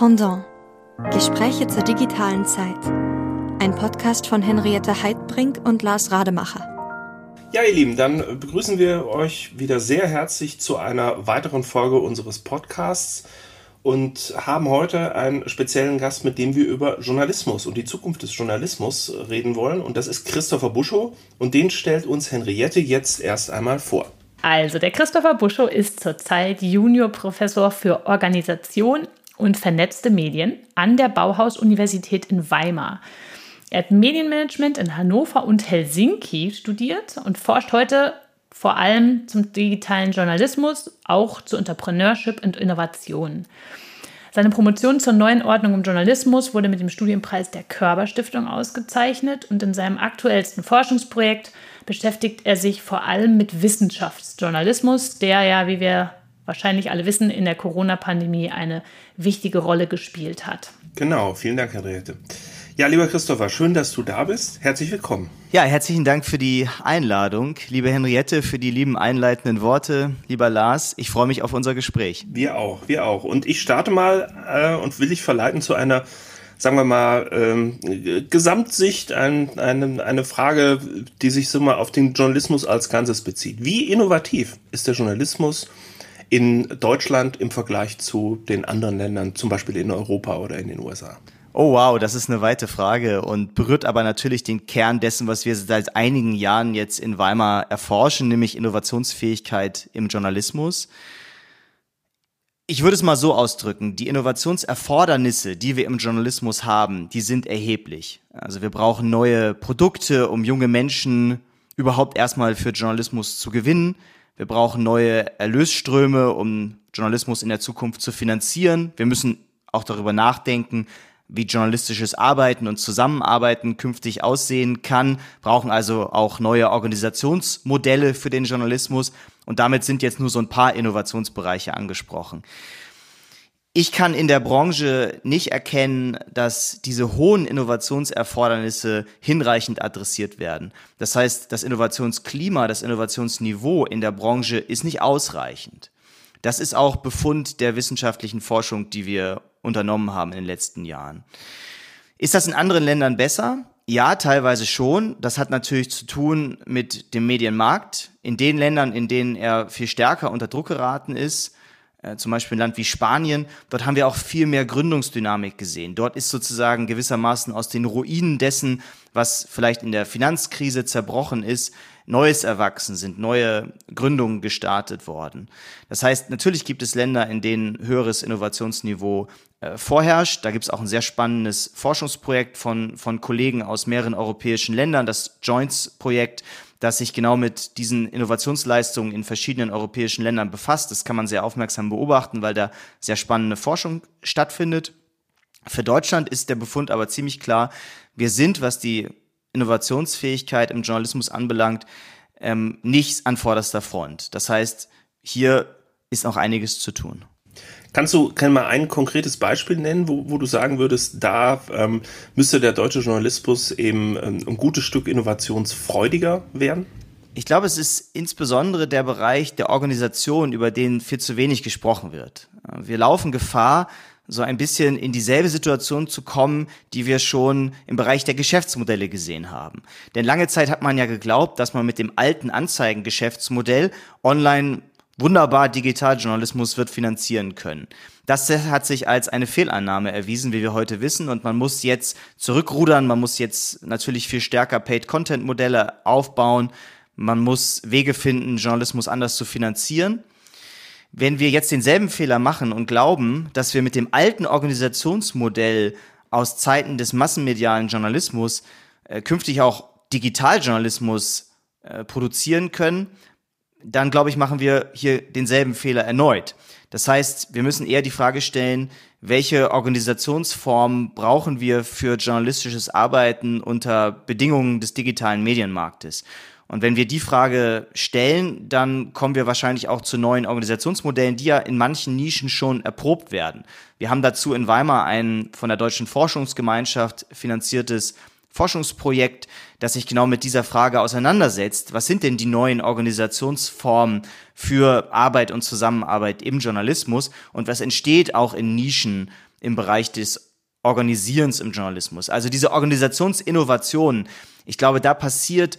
Pendant. Gespräche zur digitalen Zeit. Ein Podcast von Henriette Heidbrink und Lars Rademacher. Ja, ihr Lieben, dann begrüßen wir euch wieder sehr herzlich zu einer weiteren Folge unseres Podcasts und haben heute einen speziellen Gast, mit dem wir über Journalismus und die Zukunft des Journalismus reden wollen. Und das ist Christopher Buschow und den stellt uns Henriette jetzt erst einmal vor. Also, der Christopher Buschow ist zurzeit Juniorprofessor für Organisation und vernetzte Medien an der Bauhaus-Universität in Weimar. Er hat Medienmanagement in Hannover und Helsinki studiert und forscht heute vor allem zum digitalen Journalismus, auch zu Entrepreneurship und Innovation. Seine Promotion zur neuen Ordnung im Journalismus wurde mit dem Studienpreis der Körber Stiftung ausgezeichnet und in seinem aktuellsten Forschungsprojekt beschäftigt er sich vor allem mit Wissenschaftsjournalismus, der ja, wie wir wahrscheinlich alle wissen, in der Corona-Pandemie eine wichtige Rolle gespielt hat. Genau, vielen Dank, Henriette. Ja, lieber Christopher, schön, dass du da bist. Herzlich willkommen. Ja, herzlichen Dank für die Einladung. Liebe Henriette, für die lieben einleitenden Worte. Lieber Lars, ich freue mich auf unser Gespräch. Wir auch, wir auch. Und ich starte mal äh, und will dich verleiten zu einer sagen wir mal, ähm, Gesamtsicht, ein, eine, eine Frage, die sich so mal auf den Journalismus als Ganzes bezieht. Wie innovativ ist der Journalismus in Deutschland im Vergleich zu den anderen Ländern, zum Beispiel in Europa oder in den USA? Oh wow, das ist eine weite Frage und berührt aber natürlich den Kern dessen, was wir seit einigen Jahren jetzt in Weimar erforschen, nämlich Innovationsfähigkeit im Journalismus. Ich würde es mal so ausdrücken, die Innovationserfordernisse, die wir im Journalismus haben, die sind erheblich. Also wir brauchen neue Produkte, um junge Menschen überhaupt erstmal für Journalismus zu gewinnen. Wir brauchen neue Erlösströme, um Journalismus in der Zukunft zu finanzieren. Wir müssen auch darüber nachdenken, wie journalistisches Arbeiten und Zusammenarbeiten künftig aussehen kann, brauchen also auch neue Organisationsmodelle für den Journalismus. Und damit sind jetzt nur so ein paar Innovationsbereiche angesprochen. Ich kann in der Branche nicht erkennen, dass diese hohen Innovationserfordernisse hinreichend adressiert werden. Das heißt, das Innovationsklima, das Innovationsniveau in der Branche ist nicht ausreichend. Das ist auch Befund der wissenschaftlichen Forschung, die wir unternommen haben in den letzten Jahren. Ist das in anderen Ländern besser? Ja, teilweise schon. Das hat natürlich zu tun mit dem Medienmarkt. In den Ländern, in denen er viel stärker unter Druck geraten ist, äh, zum Beispiel ein Land wie Spanien, dort haben wir auch viel mehr Gründungsdynamik gesehen. Dort ist sozusagen gewissermaßen aus den Ruinen dessen, was vielleicht in der Finanzkrise zerbrochen ist, Neues erwachsen sind, neue Gründungen gestartet worden. Das heißt, natürlich gibt es Länder, in denen höheres Innovationsniveau äh, vorherrscht. Da gibt es auch ein sehr spannendes Forschungsprojekt von, von Kollegen aus mehreren europäischen Ländern, das Joints-Projekt, das sich genau mit diesen Innovationsleistungen in verschiedenen europäischen Ländern befasst. Das kann man sehr aufmerksam beobachten, weil da sehr spannende Forschung stattfindet. Für Deutschland ist der Befund aber ziemlich klar. Wir sind, was die Innovationsfähigkeit im Journalismus anbelangt, ähm, nicht an vorderster Front. Das heißt, hier ist noch einiges zu tun. Kannst du kann mal ein konkretes Beispiel nennen, wo, wo du sagen würdest, da ähm, müsste der deutsche Journalismus eben ähm, ein gutes Stück innovationsfreudiger werden? Ich glaube, es ist insbesondere der Bereich der Organisation, über den viel zu wenig gesprochen wird. Wir laufen Gefahr, so ein bisschen in dieselbe Situation zu kommen, die wir schon im Bereich der Geschäftsmodelle gesehen haben. Denn lange Zeit hat man ja geglaubt, dass man mit dem alten Anzeigengeschäftsmodell online wunderbar Digitaljournalismus wird finanzieren können. Das hat sich als eine Fehlannahme erwiesen, wie wir heute wissen, und man muss jetzt zurückrudern, man muss jetzt natürlich viel stärker Paid-Content-Modelle aufbauen, man muss Wege finden, Journalismus anders zu finanzieren. Wenn wir jetzt denselben Fehler machen und glauben, dass wir mit dem alten Organisationsmodell aus Zeiten des massenmedialen Journalismus äh, künftig auch Digitaljournalismus äh, produzieren können, dann glaube ich, machen wir hier denselben Fehler erneut. Das heißt, wir müssen eher die Frage stellen, welche Organisationsform brauchen wir für journalistisches Arbeiten unter Bedingungen des digitalen Medienmarktes? Und wenn wir die Frage stellen, dann kommen wir wahrscheinlich auch zu neuen Organisationsmodellen, die ja in manchen Nischen schon erprobt werden. Wir haben dazu in Weimar ein von der Deutschen Forschungsgemeinschaft finanziertes Forschungsprojekt, das sich genau mit dieser Frage auseinandersetzt. Was sind denn die neuen Organisationsformen für Arbeit und Zusammenarbeit im Journalismus und was entsteht auch in Nischen im Bereich des Organisierens im Journalismus. Also diese Organisationsinnovation, ich glaube, da passiert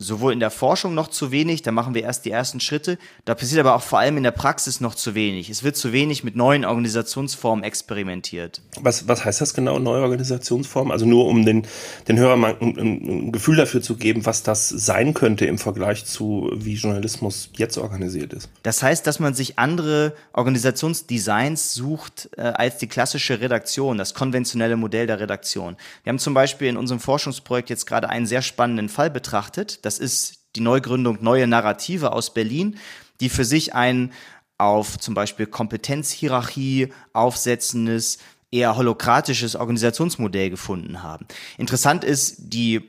sowohl in der Forschung noch zu wenig, da machen wir erst die ersten Schritte, da passiert aber auch vor allem in der Praxis noch zu wenig. Es wird zu wenig mit neuen Organisationsformen experimentiert. Was, was heißt das genau, neue Organisationsformen? Also nur um den, den Hörern mal ein, ein Gefühl dafür zu geben, was das sein könnte im Vergleich zu, wie Journalismus jetzt organisiert ist. Das heißt, dass man sich andere Organisationsdesigns sucht äh, als die klassische Redaktion, das konventionelle Modell der Redaktion. Wir haben zum Beispiel in unserem Forschungsprojekt jetzt gerade einen sehr spannenden Fall betrachtet. Das ist die Neugründung Neue Narrative aus Berlin, die für sich ein auf zum Beispiel Kompetenzhierarchie aufsetzendes, eher holokratisches Organisationsmodell gefunden haben. Interessant ist, die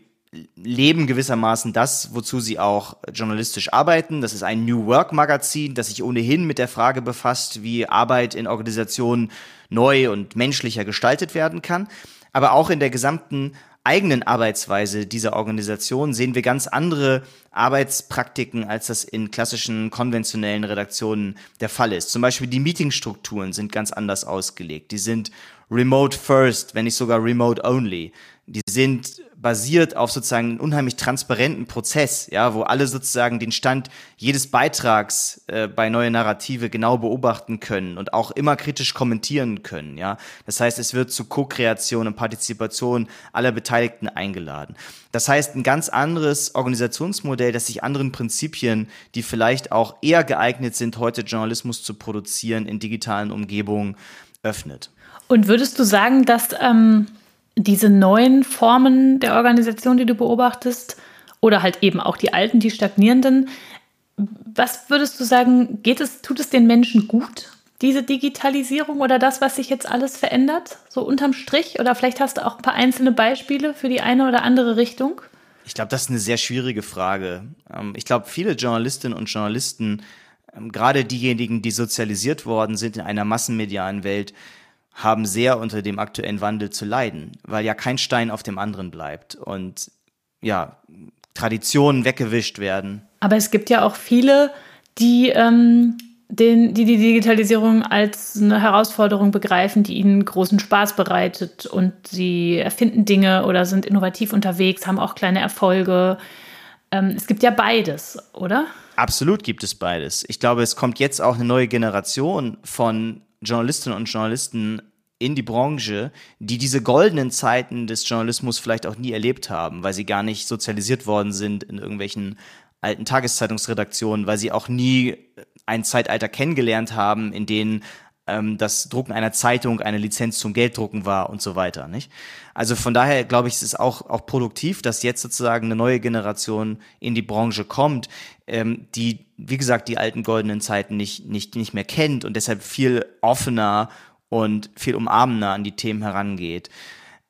leben gewissermaßen das, wozu sie auch journalistisch arbeiten. Das ist ein New Work Magazin, das sich ohnehin mit der Frage befasst, wie Arbeit in Organisationen neu und menschlicher gestaltet werden kann. Aber auch in der gesamten eigenen Arbeitsweise dieser Organisation sehen wir ganz andere Arbeitspraktiken, als das in klassischen konventionellen Redaktionen der Fall ist. Zum Beispiel die Meetingstrukturen sind ganz anders ausgelegt. Die sind remote first, wenn nicht sogar remote only. Die sind basiert auf sozusagen einen unheimlich transparenten Prozess, ja, wo alle sozusagen den Stand jedes Beitrags äh, bei neue Narrative genau beobachten können und auch immer kritisch kommentieren können, ja. Das heißt, es wird zu Co-Kreation und Partizipation aller Beteiligten eingeladen. Das heißt, ein ganz anderes Organisationsmodell, das sich anderen Prinzipien, die vielleicht auch eher geeignet sind, heute Journalismus zu produzieren in digitalen Umgebungen, öffnet. Und würdest du sagen, dass ähm diese neuen Formen der Organisation, die du beobachtest, oder halt eben auch die alten, die stagnierenden, was würdest du sagen, geht es, tut es den Menschen gut, diese Digitalisierung oder das, was sich jetzt alles verändert, so unterm Strich? Oder vielleicht hast du auch ein paar einzelne Beispiele für die eine oder andere Richtung? Ich glaube, das ist eine sehr schwierige Frage. Ähm, ich glaube, viele Journalistinnen und Journalisten, ähm, gerade diejenigen, die sozialisiert worden sind in einer massenmedialen Welt, haben sehr unter dem aktuellen Wandel zu leiden, weil ja kein Stein auf dem anderen bleibt und ja, Traditionen weggewischt werden. Aber es gibt ja auch viele, die, ähm, den, die die Digitalisierung als eine Herausforderung begreifen, die ihnen großen Spaß bereitet und sie erfinden Dinge oder sind innovativ unterwegs, haben auch kleine Erfolge. Ähm, es gibt ja beides, oder? Absolut gibt es beides. Ich glaube, es kommt jetzt auch eine neue Generation von Journalistinnen und Journalisten in die Branche, die diese goldenen Zeiten des Journalismus vielleicht auch nie erlebt haben, weil sie gar nicht sozialisiert worden sind in irgendwelchen alten Tageszeitungsredaktionen, weil sie auch nie ein Zeitalter kennengelernt haben, in denen ähm, das Drucken einer Zeitung eine Lizenz zum Gelddrucken war und so weiter. Nicht? Also von daher glaube ich, es ist auch, auch produktiv, dass jetzt sozusagen eine neue Generation in die Branche kommt, ähm, die, wie gesagt, die alten goldenen Zeiten nicht, nicht, nicht mehr kennt und deshalb viel offener und viel umarmender an die Themen herangeht.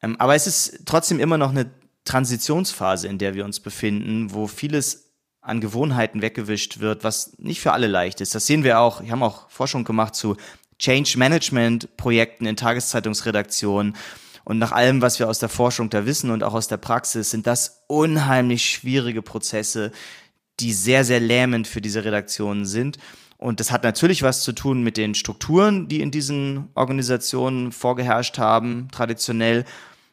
Ähm, aber es ist trotzdem immer noch eine Transitionsphase, in der wir uns befinden, wo vieles an Gewohnheiten weggewischt wird, was nicht für alle leicht ist. Das sehen wir auch. Wir haben auch Forschung gemacht zu Change Management Projekten in Tageszeitungsredaktionen. Und nach allem, was wir aus der Forschung da wissen und auch aus der Praxis, sind das unheimlich schwierige Prozesse, die sehr, sehr lähmend für diese Redaktionen sind. Und das hat natürlich was zu tun mit den Strukturen, die in diesen Organisationen vorgeherrscht haben, traditionell.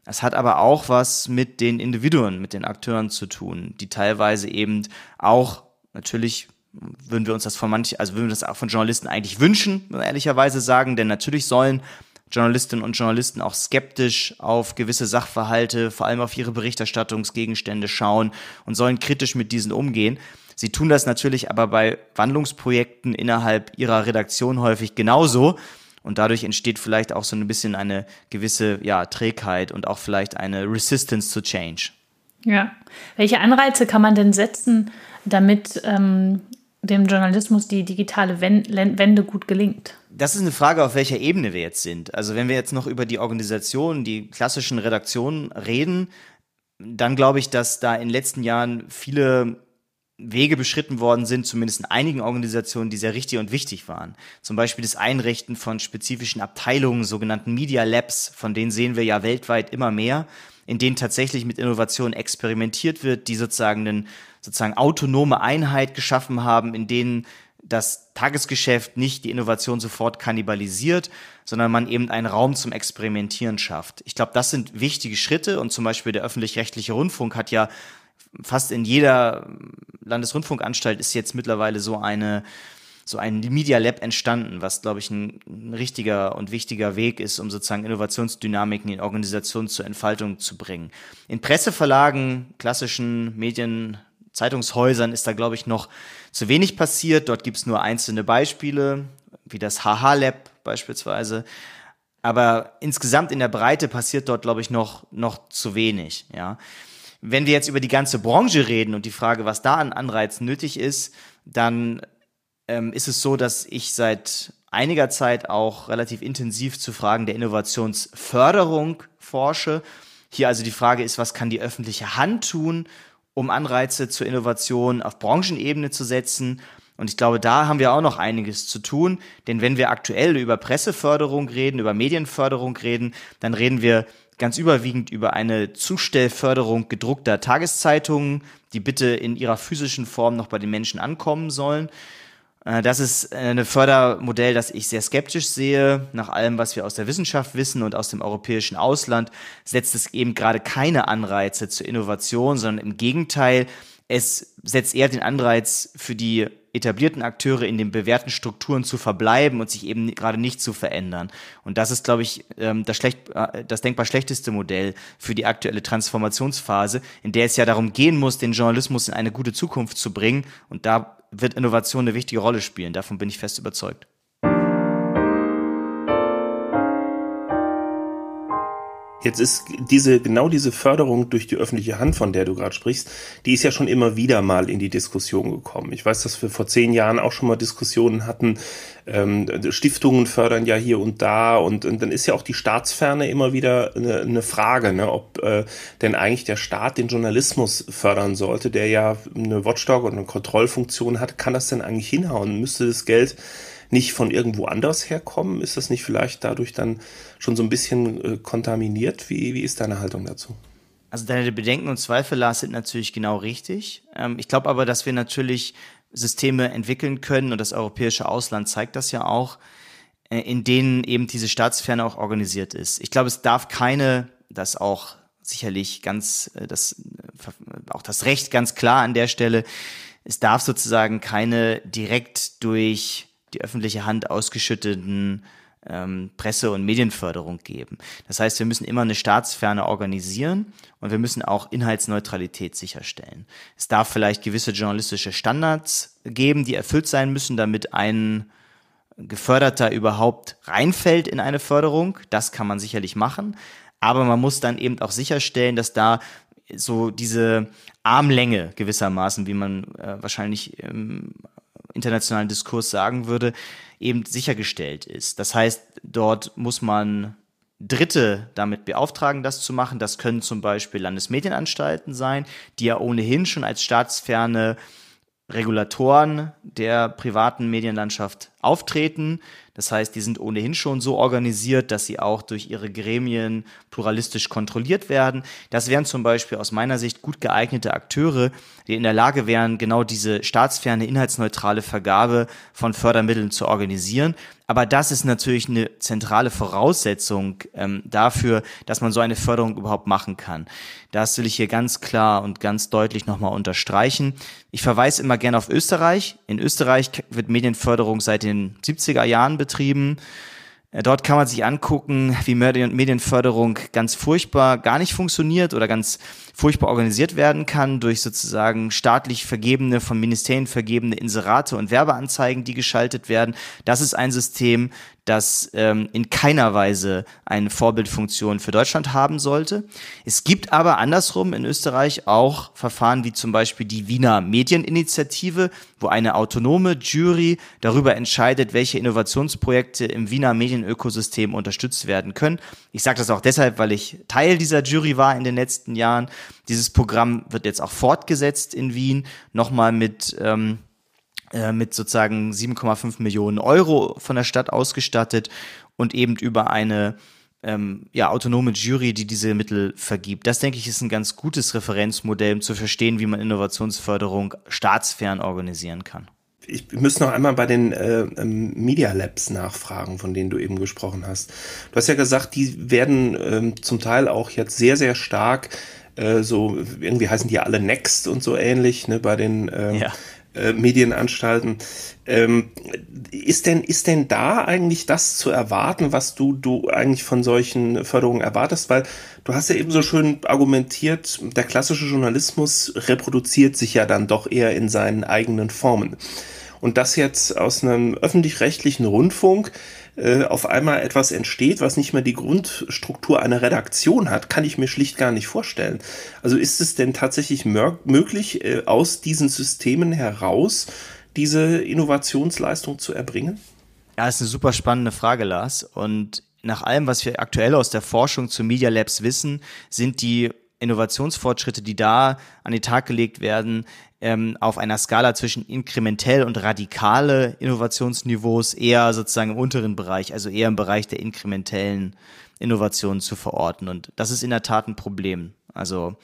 Es hat aber auch was mit den Individuen, mit den Akteuren zu tun, die teilweise eben auch natürlich würden wir uns das von manchen, also würden wir das auch von Journalisten eigentlich wünschen, ehrlicherweise sagen, denn natürlich sollen Journalistinnen und Journalisten auch skeptisch auf gewisse Sachverhalte, vor allem auf ihre Berichterstattungsgegenstände schauen und sollen kritisch mit diesen umgehen. Sie tun das natürlich aber bei Wandlungsprojekten innerhalb ihrer Redaktion häufig genauso. Und dadurch entsteht vielleicht auch so ein bisschen eine gewisse ja, Trägheit und auch vielleicht eine Resistance to Change. Ja. Welche Anreize kann man denn setzen, damit ähm, dem Journalismus die digitale Wende gut gelingt? Das ist eine Frage, auf welcher Ebene wir jetzt sind. Also wenn wir jetzt noch über die Organisation, die klassischen Redaktionen reden, dann glaube ich, dass da in den letzten Jahren viele Wege beschritten worden sind, zumindest in einigen Organisationen, die sehr richtig und wichtig waren. Zum Beispiel das Einrichten von spezifischen Abteilungen, sogenannten Media Labs, von denen sehen wir ja weltweit immer mehr, in denen tatsächlich mit Innovation experimentiert wird, die sozusagen eine sozusagen autonome Einheit geschaffen haben, in denen das Tagesgeschäft nicht die Innovation sofort kannibalisiert, sondern man eben einen Raum zum Experimentieren schafft. Ich glaube, das sind wichtige Schritte und zum Beispiel der öffentlich-rechtliche Rundfunk hat ja fast in jeder Landesrundfunkanstalt ist jetzt mittlerweile so eine so ein Media Lab entstanden, was, glaube ich, ein, ein, richtiger und wichtiger Weg ist, um sozusagen Innovationsdynamiken in Organisationen zur Entfaltung zu bringen. In Presseverlagen, klassischen Medien, Zeitungshäusern ist da, glaube ich, noch zu wenig passiert. Dort gibt es nur einzelne Beispiele, wie das HH Lab beispielsweise. Aber insgesamt in der Breite passiert dort, glaube ich, noch, noch zu wenig, ja. Wenn wir jetzt über die ganze Branche reden und die Frage, was da an Anreizen nötig ist, dann ähm, ist es so, dass ich seit einiger Zeit auch relativ intensiv zu Fragen der Innovationsförderung forsche. Hier also die Frage ist, was kann die öffentliche Hand tun, um Anreize zur Innovation auf Branchenebene zu setzen? Und ich glaube, da haben wir auch noch einiges zu tun, denn wenn wir aktuell über Presseförderung reden, über Medienförderung reden, dann reden wir ganz überwiegend über eine Zustellförderung gedruckter Tageszeitungen, die bitte in ihrer physischen Form noch bei den Menschen ankommen sollen. Äh, das ist ein Fördermodell, das ich sehr skeptisch sehe. Nach allem, was wir aus der Wissenschaft wissen und aus dem europäischen Ausland, setzt es eben gerade keine Anreize zur Innovation, sondern im Gegenteil, es setzt eher den Anreiz für die etablierten Akteure in den bewährten Strukturen zu verbleiben und sich eben gerade nicht zu verändern. Und das ist, glaube ich, ähm, das, schlecht, äh, das denkbar schlechteste Modell für die aktuelle Transformationsphase, in der es ja darum gehen muss, den Journalismus in eine gute Zukunft zu bringen. Und da wird Innovation eine wichtige Rolle spielen. Davon bin ich fest überzeugt. Jetzt ist diese, genau diese Förderung durch die öffentliche Hand, von der du gerade sprichst, die ist ja schon immer wieder mal in die Diskussion gekommen. Ich weiß, dass wir vor zehn Jahren auch schon mal Diskussionen hatten. Ähm, Stiftungen fördern ja hier und da und, und dann ist ja auch die Staatsferne immer wieder eine, eine Frage, ne, ob äh, denn eigentlich der Staat den Journalismus fördern sollte, der ja eine Watchdog und eine Kontrollfunktion hat. Kann das denn eigentlich hinhauen? Müsste das Geld nicht von irgendwo anders herkommen? Ist das nicht vielleicht dadurch dann schon so ein bisschen äh, kontaminiert? Wie, wie ist deine Haltung dazu? Also deine Bedenken und Zweifel, Lars, sind natürlich genau richtig. Ähm, ich glaube aber, dass wir natürlich Systeme entwickeln können und das europäische Ausland zeigt das ja auch, äh, in denen eben diese Staatsferne auch organisiert ist. Ich glaube, es darf keine, das auch sicherlich ganz, äh, das, äh, auch das Recht ganz klar an der Stelle, es darf sozusagen keine direkt durch die öffentliche Hand ausgeschütteten ähm, Presse- und Medienförderung geben. Das heißt, wir müssen immer eine Staatsferne organisieren und wir müssen auch Inhaltsneutralität sicherstellen. Es darf vielleicht gewisse journalistische Standards geben, die erfüllt sein müssen, damit ein Geförderter überhaupt reinfällt in eine Förderung. Das kann man sicherlich machen. Aber man muss dann eben auch sicherstellen, dass da so diese Armlänge gewissermaßen, wie man äh, wahrscheinlich im internationalen Diskurs sagen würde, eben sichergestellt ist. Das heißt, dort muss man Dritte damit beauftragen, das zu machen. Das können zum Beispiel Landesmedienanstalten sein, die ja ohnehin schon als staatsferne Regulatoren der privaten Medienlandschaft auftreten. Das heißt, die sind ohnehin schon so organisiert, dass sie auch durch ihre Gremien pluralistisch kontrolliert werden. Das wären zum Beispiel aus meiner Sicht gut geeignete Akteure, die in der Lage wären, genau diese staatsferne, inhaltsneutrale Vergabe von Fördermitteln zu organisieren. Aber das ist natürlich eine zentrale Voraussetzung ähm, dafür, dass man so eine Förderung überhaupt machen kann. Das will ich hier ganz klar und ganz deutlich nochmal unterstreichen. Ich verweise immer gerne auf Österreich. In Österreich wird Medienförderung seit den 70er Jahren betrieben. Äh, dort kann man sich angucken, wie Medienförderung ganz furchtbar gar nicht funktioniert oder ganz furchtbar organisiert werden kann durch sozusagen staatlich vergebene, von Ministerien vergebene Inserate und Werbeanzeigen, die geschaltet werden. Das ist ein System, das ähm, in keiner Weise eine Vorbildfunktion für Deutschland haben sollte. Es gibt aber andersrum in Österreich auch Verfahren wie zum Beispiel die Wiener Medieninitiative, wo eine autonome Jury darüber entscheidet, welche Innovationsprojekte im Wiener Medienökosystem unterstützt werden können. Ich sage das auch deshalb, weil ich Teil dieser Jury war in den letzten Jahren. Dieses Programm wird jetzt auch fortgesetzt in Wien, nochmal mit ähm, äh, mit sozusagen 7,5 Millionen Euro von der Stadt ausgestattet und eben über eine ähm, ja, autonome Jury, die diese Mittel vergibt. Das, denke ich, ist ein ganz gutes Referenzmodell, um zu verstehen, wie man Innovationsförderung staatsfern organisieren kann. ich müsste noch einmal bei den äh, ähm, Media Labs nachfragen, von denen du eben gesprochen hast. Du hast ja gesagt, die werden ähm, zum Teil auch jetzt sehr, sehr stark äh, so, irgendwie heißen die ja alle Next und so ähnlich, ne, bei den ähm, ja. äh, Medienanstalten. Ähm, ist denn, ist denn da eigentlich das zu erwarten, was du, du eigentlich von solchen Förderungen erwartest? Weil du hast ja eben so schön argumentiert, der klassische Journalismus reproduziert sich ja dann doch eher in seinen eigenen Formen. Und das jetzt aus einem öffentlich-rechtlichen Rundfunk äh, auf einmal etwas entsteht, was nicht mehr die Grundstruktur einer Redaktion hat, kann ich mir schlicht gar nicht vorstellen. Also ist es denn tatsächlich möglich, äh, aus diesen Systemen heraus diese Innovationsleistung zu erbringen? Ja, ist eine super spannende Frage, Lars. Und nach allem, was wir aktuell aus der Forschung zu Media Labs wissen, sind die Innovationsfortschritte, die da an den Tag gelegt werden, ähm, auf einer Skala zwischen inkrementell und radikale Innovationsniveaus eher sozusagen im unteren Bereich, also eher im Bereich der inkrementellen Innovationen zu verorten. Und das ist in der Tat ein Problem. Also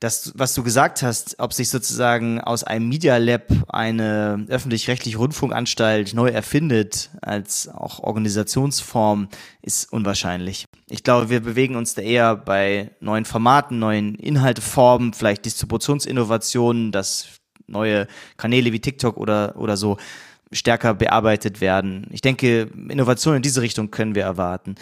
das, was du gesagt hast, ob sich sozusagen aus einem Media Lab eine öffentlich-rechtliche Rundfunkanstalt neu erfindet als auch Organisationsform, ist unwahrscheinlich. Ich glaube, wir bewegen uns da eher bei neuen Formaten, neuen Inhalteformen, vielleicht Distributionsinnovationen, dass neue Kanäle wie TikTok oder, oder so stärker bearbeitet werden. Ich denke, Innovationen in diese Richtung können wir erwarten.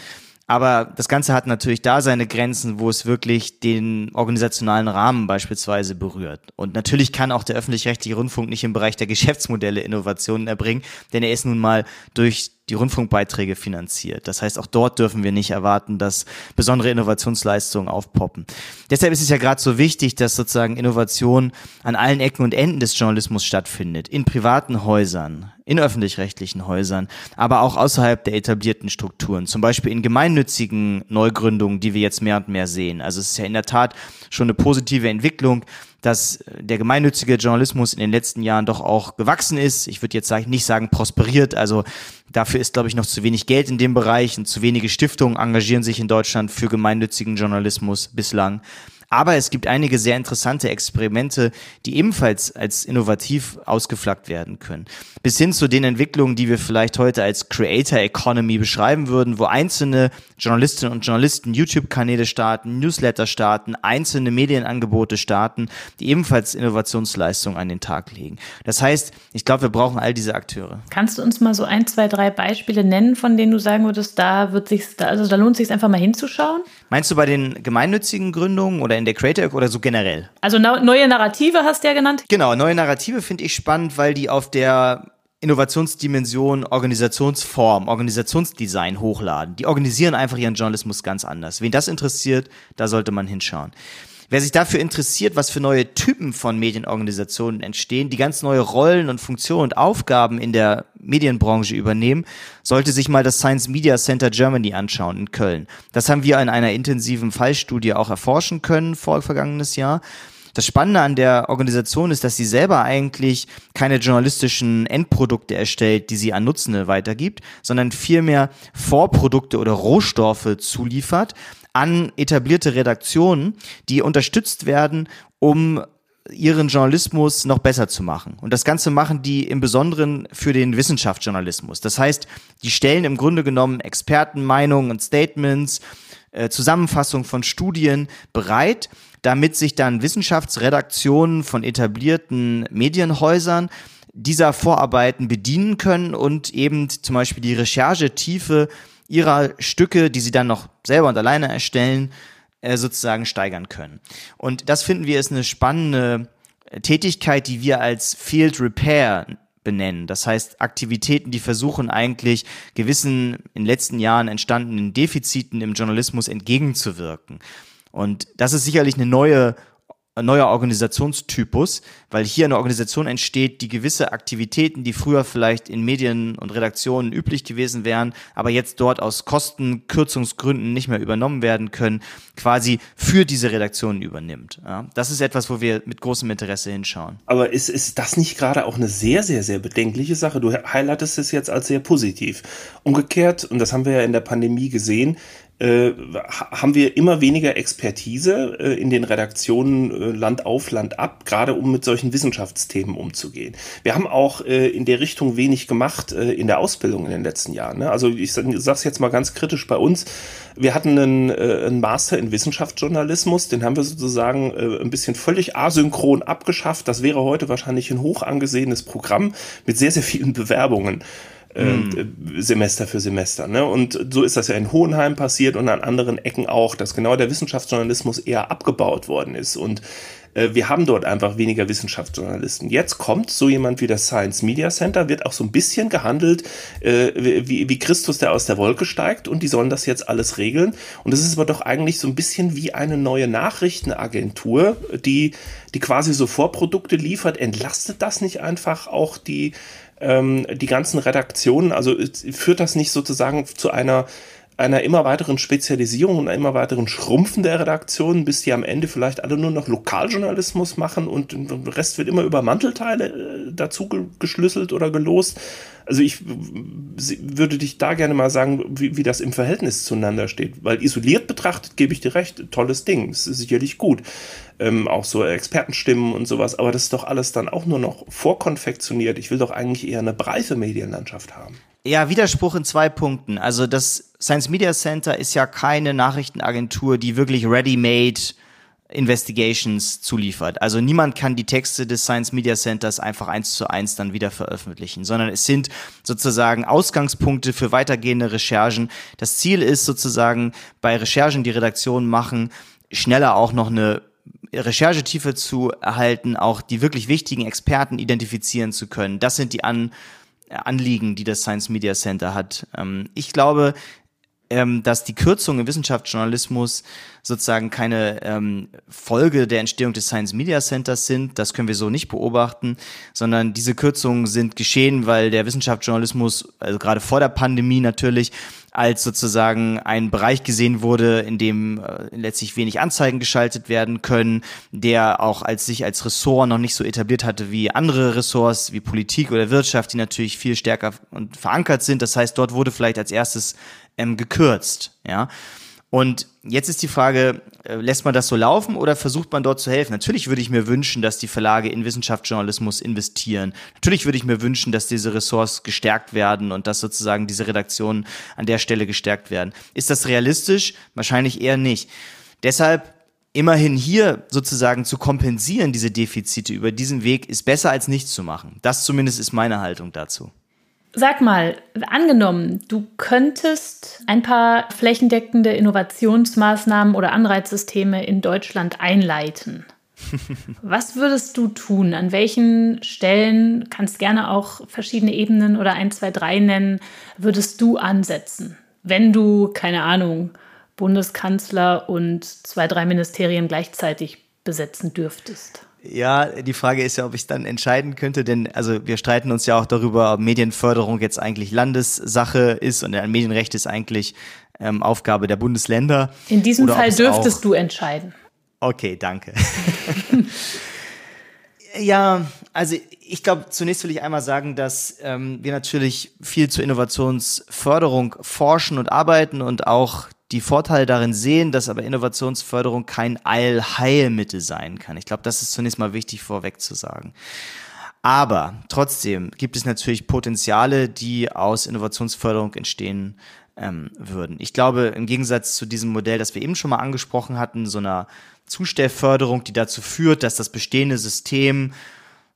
Aber das Ganze hat natürlich da seine Grenzen, wo es wirklich den organisationalen Rahmen beispielsweise berührt. Und natürlich kann auch der öffentlich-rechtliche Rundfunk nicht im Bereich der Geschäftsmodelle Innovationen erbringen, denn er ist nun mal durch die Rundfunkbeiträge finanziert. Das heißt, auch dort dürfen wir nicht erwarten, dass besondere Innovationsleistungen aufpoppen. Deshalb ist es ja gerade so wichtig, dass sozusagen Innovation an allen Ecken und Enden des Journalismus stattfindet. In privaten Häusern, in öffentlich-rechtlichen Häusern, aber auch außerhalb der etablierten Strukturen. Zum Beispiel in gemeinnützigen Neugründungen, die wir jetzt mehr und mehr sehen. Also es ist ja in der Tat schon eine positive Entwicklung, dass der gemeinnützige Journalismus in den letzten Jahren doch auch gewachsen ist. Ich würde jetzt nicht sagen prosperiert, also dafür ist, glaube ich, noch zu wenig Geld in dem Bereich und zu wenige Stiftungen engagieren sich in Deutschland für gemeinnützigen Journalismus bislang. Aber es gibt einige sehr interessante Experimente, die ebenfalls als innovativ ausgeflaggt werden können. Bis hin zu den Entwicklungen, die wir vielleicht heute als Creator Economy beschreiben würden, wo einzelne Journalistinnen und Journalisten YouTube-Kanäle starten, Newsletter starten, einzelne Medienangebote starten, die ebenfalls Innovationsleistungen an den Tag legen. Das heißt, ich glaube, wir brauchen all diese Akteure. Kannst du uns mal so ein, zwei, drei Beispiele nennen, von denen du sagen würdest, da wird sich, also da lohnt es sich einfach mal hinzuschauen? Meinst du bei den gemeinnützigen Gründungen oder in der Creator oder so generell? Also neue Narrative hast du ja genannt. Genau, neue Narrative finde ich spannend, weil die auf der Innovationsdimension, Organisationsform, Organisationsdesign hochladen. Die organisieren einfach ihren Journalismus ganz anders. Wen das interessiert, da sollte man hinschauen. Wer sich dafür interessiert, was für neue Typen von Medienorganisationen entstehen, die ganz neue Rollen und Funktionen und Aufgaben in der Medienbranche übernehmen, sollte sich mal das Science Media Center Germany anschauen in Köln. Das haben wir in einer intensiven Fallstudie auch erforschen können vor vergangenes Jahr. Das Spannende an der Organisation ist, dass sie selber eigentlich keine journalistischen Endprodukte erstellt, die sie an Nutzende weitergibt, sondern vielmehr Vorprodukte oder Rohstoffe zuliefert, an etablierte Redaktionen, die unterstützt werden, um ihren Journalismus noch besser zu machen. Und das Ganze machen die im Besonderen für den Wissenschaftsjournalismus. Das heißt, die stellen im Grunde genommen Expertenmeinungen und Statements, äh, Zusammenfassung von Studien bereit, damit sich dann Wissenschaftsredaktionen von etablierten Medienhäusern dieser Vorarbeiten bedienen können und eben zum Beispiel die Recherchetiefe ihrer Stücke, die sie dann noch selber und alleine erstellen, äh, sozusagen steigern können. Und das finden wir ist eine spannende äh, Tätigkeit, die wir als Field Repair benennen. Das heißt, Aktivitäten, die versuchen eigentlich gewissen in den letzten Jahren entstandenen Defiziten im Journalismus entgegenzuwirken. Und das ist sicherlich eine neue neuer Organisationstypus, weil hier eine Organisation entsteht, die gewisse Aktivitäten, die früher vielleicht in Medien und Redaktionen üblich gewesen wären, aber jetzt dort aus Kostenkürzungsgründen nicht mehr übernommen werden können, quasi für diese Redaktionen übernimmt. Ja, das ist etwas, wo wir mit großem Interesse hinschauen. Aber ist, ist das nicht gerade auch eine sehr, sehr, sehr bedenkliche Sache? Du highlightest es jetzt als sehr positiv. Umgekehrt, und das haben wir ja in der Pandemie gesehen, äh, haben wir immer weniger Expertise äh, in den Redaktionen äh, Land auf, Land ab, gerade um mit solchen Wissenschaftsthemen umzugehen. Wir haben auch äh, in der Richtung wenig gemacht äh, in der Ausbildung in den letzten Jahren. Ne? Also ich sage es jetzt mal ganz kritisch bei uns. Wir hatten einen, einen Master in Wissenschaftsjournalismus, den haben wir sozusagen ein bisschen völlig asynchron abgeschafft. Das wäre heute wahrscheinlich ein hoch angesehenes Programm mit sehr, sehr vielen Bewerbungen. Mhm. Semester für Semester. Ne? Und so ist das ja in Hohenheim passiert und an anderen Ecken auch, dass genau der Wissenschaftsjournalismus eher abgebaut worden ist. Und äh, wir haben dort einfach weniger Wissenschaftsjournalisten. Jetzt kommt so jemand wie das Science Media Center, wird auch so ein bisschen gehandelt äh, wie, wie Christus, der aus der Wolke steigt und die sollen das jetzt alles regeln. Und das ist aber doch eigentlich so ein bisschen wie eine neue Nachrichtenagentur, die, die quasi so Vorprodukte liefert. Entlastet das nicht einfach auch die, ähm, die ganzen Redaktionen? Also führt das nicht sozusagen zu einer einer immer weiteren Spezialisierung und einer immer weiteren Schrumpfen der Redaktion, bis die am Ende vielleicht alle nur noch Lokaljournalismus machen und der Rest wird immer über Mantelteile äh, dazu geschlüsselt oder gelost. Also ich würde dich da gerne mal sagen, wie, wie das im Verhältnis zueinander steht. Weil isoliert betrachtet gebe ich dir recht, tolles Ding, ist sicherlich gut. Ähm, auch so Expertenstimmen und sowas, aber das ist doch alles dann auch nur noch vorkonfektioniert. Ich will doch eigentlich eher eine breite Medienlandschaft haben. Ja, Widerspruch in zwei Punkten. Also das Science Media Center ist ja keine Nachrichtenagentur, die wirklich ready-made Investigations zuliefert. Also niemand kann die Texte des Science Media Centers einfach eins zu eins dann wieder veröffentlichen, sondern es sind sozusagen Ausgangspunkte für weitergehende Recherchen. Das Ziel ist sozusagen bei Recherchen, die Redaktionen machen, schneller auch noch eine Recherchetiefe zu erhalten, auch die wirklich wichtigen Experten identifizieren zu können. Das sind die An Anliegen, die das Science Media Center hat. Ähm, ich glaube, ähm, dass die Kürzungen im Wissenschaftsjournalismus sozusagen keine ähm, Folge der Entstehung des Science Media Centers sind. Das können wir so nicht beobachten, sondern diese Kürzungen sind geschehen, weil der Wissenschaftsjournalismus, also gerade vor der Pandemie natürlich, als sozusagen ein Bereich gesehen wurde, in dem äh, letztlich wenig Anzeigen geschaltet werden können, der auch als sich als Ressort noch nicht so etabliert hatte wie andere Ressorts, wie Politik oder Wirtschaft, die natürlich viel stärker und verankert sind. Das heißt, dort wurde vielleicht als erstes ähm, gekürzt, ja. Und jetzt ist die Frage, äh, lässt man das so laufen oder versucht man dort zu helfen? Natürlich würde ich mir wünschen, dass die Verlage in Wissenschaftsjournalismus investieren. Natürlich würde ich mir wünschen, dass diese Ressorts gestärkt werden und dass sozusagen diese Redaktionen an der Stelle gestärkt werden. Ist das realistisch? Wahrscheinlich eher nicht. Deshalb immerhin hier sozusagen zu kompensieren, diese Defizite über diesen Weg, ist besser als nichts zu machen. Das zumindest ist meine Haltung dazu. Sag mal, angenommen, du könntest ein paar flächendeckende Innovationsmaßnahmen oder Anreizsysteme in Deutschland einleiten. Was würdest du tun? An welchen Stellen, kannst gerne auch verschiedene Ebenen oder ein, zwei, drei nennen, würdest du ansetzen, wenn du, keine Ahnung, Bundeskanzler und zwei, drei Ministerien gleichzeitig besetzen dürftest? Ja, die Frage ist ja, ob ich dann entscheiden könnte, denn also wir streiten uns ja auch darüber, ob Medienförderung jetzt eigentlich Landessache ist und ein Medienrecht ist eigentlich ähm, Aufgabe der Bundesländer. In diesem Fall dürftest du entscheiden. Okay, danke. ja, also ich glaube, zunächst will ich einmal sagen, dass ähm, wir natürlich viel zur Innovationsförderung forschen und arbeiten und auch die Vorteile darin sehen, dass aber Innovationsförderung kein Allheilmittel sein kann. Ich glaube, das ist zunächst mal wichtig vorweg zu sagen. Aber trotzdem gibt es natürlich Potenziale, die aus Innovationsförderung entstehen ähm, würden. Ich glaube, im Gegensatz zu diesem Modell, das wir eben schon mal angesprochen hatten, so einer Zustellförderung, die dazu führt, dass das bestehende System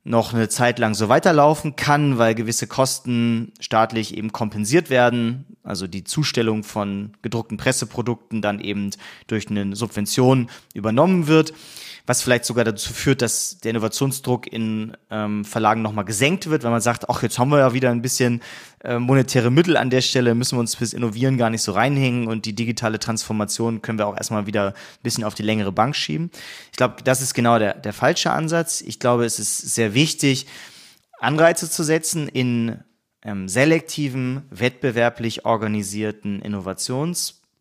noch eine Zeit lang so weiterlaufen kann, weil gewisse Kosten staatlich eben kompensiert werden, also die Zustellung von gedruckten Presseprodukten dann eben durch eine Subvention übernommen wird was vielleicht sogar dazu führt, dass der Innovationsdruck in ähm, Verlagen nochmal gesenkt wird, weil man sagt, ach, jetzt haben wir ja wieder ein bisschen äh, monetäre Mittel an der Stelle, müssen wir uns fürs Innovieren gar nicht so reinhängen und die digitale Transformation können wir auch erstmal wieder ein bisschen auf die längere Bank schieben. Ich glaube, das ist genau der, der falsche Ansatz. Ich glaube, es ist sehr wichtig, Anreize zu setzen in ähm, selektiven, wettbewerblich organisierten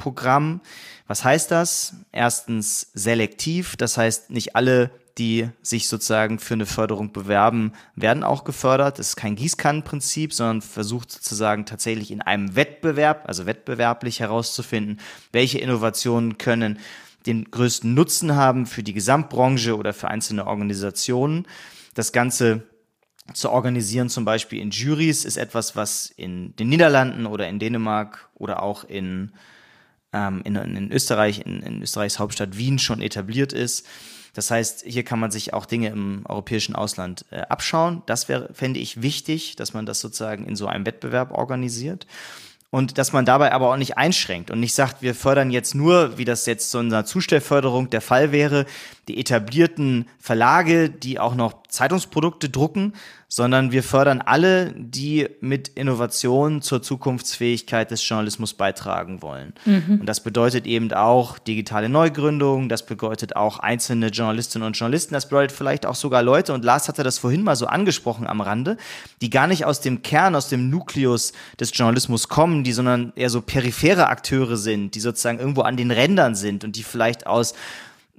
Innovationsprogrammen, was heißt das? Erstens selektiv, das heißt nicht alle, die sich sozusagen für eine Förderung bewerben, werden auch gefördert. Das ist kein Gießkannenprinzip, sondern versucht sozusagen tatsächlich in einem Wettbewerb, also wettbewerblich herauszufinden, welche Innovationen können den größten Nutzen haben für die Gesamtbranche oder für einzelne Organisationen. Das Ganze zu organisieren, zum Beispiel in Juries, ist etwas, was in den Niederlanden oder in Dänemark oder auch in, ähm, in, in, Österreich, in, in Österreichs Hauptstadt Wien schon etabliert ist. Das heißt, hier kann man sich auch Dinge im europäischen Ausland äh, abschauen. Das wäre, fände ich wichtig, dass man das sozusagen in so einem Wettbewerb organisiert und dass man dabei aber auch nicht einschränkt und nicht sagt, wir fördern jetzt nur, wie das jetzt so in einer Zustellförderung der Fall wäre, die etablierten Verlage, die auch noch Zeitungsprodukte drucken, sondern wir fördern alle, die mit Innovation zur Zukunftsfähigkeit des Journalismus beitragen wollen. Mhm. Und das bedeutet eben auch digitale Neugründung, das bedeutet auch einzelne Journalistinnen und Journalisten, das bedeutet vielleicht auch sogar Leute, und Lars hatte das vorhin mal so angesprochen am Rande, die gar nicht aus dem Kern, aus dem Nukleus des Journalismus kommen, die sondern eher so periphere Akteure sind, die sozusagen irgendwo an den Rändern sind und die vielleicht aus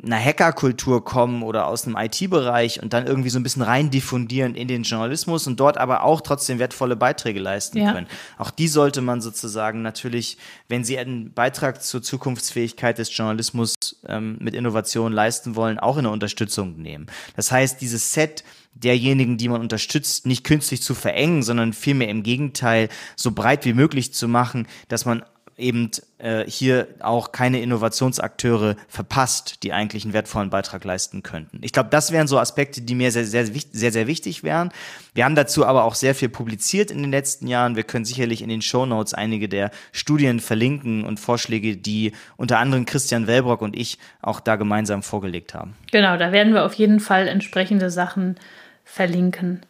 einer Hackerkultur kommen oder aus einem IT-Bereich und dann irgendwie so ein bisschen rein diffundieren in den Journalismus und dort aber auch trotzdem wertvolle Beiträge leisten ja. können. Auch die sollte man sozusagen natürlich, wenn sie einen Beitrag zur Zukunftsfähigkeit des Journalismus ähm, mit Innovation leisten wollen, auch in der Unterstützung nehmen. Das heißt, dieses Set derjenigen, die man unterstützt, nicht künstlich zu verengen, sondern vielmehr im Gegenteil so breit wie möglich zu machen, dass man eben äh, hier auch keine Innovationsakteure verpasst, die eigentlich einen wertvollen Beitrag leisten könnten. Ich glaube, das wären so Aspekte, die mir sehr, sehr, sehr, sehr wichtig wären. Wir haben dazu aber auch sehr viel publiziert in den letzten Jahren. Wir können sicherlich in den Show Notes einige der Studien verlinken und Vorschläge, die unter anderem Christian Wellbrock und ich auch da gemeinsam vorgelegt haben. Genau, da werden wir auf jeden Fall entsprechende Sachen verlinken.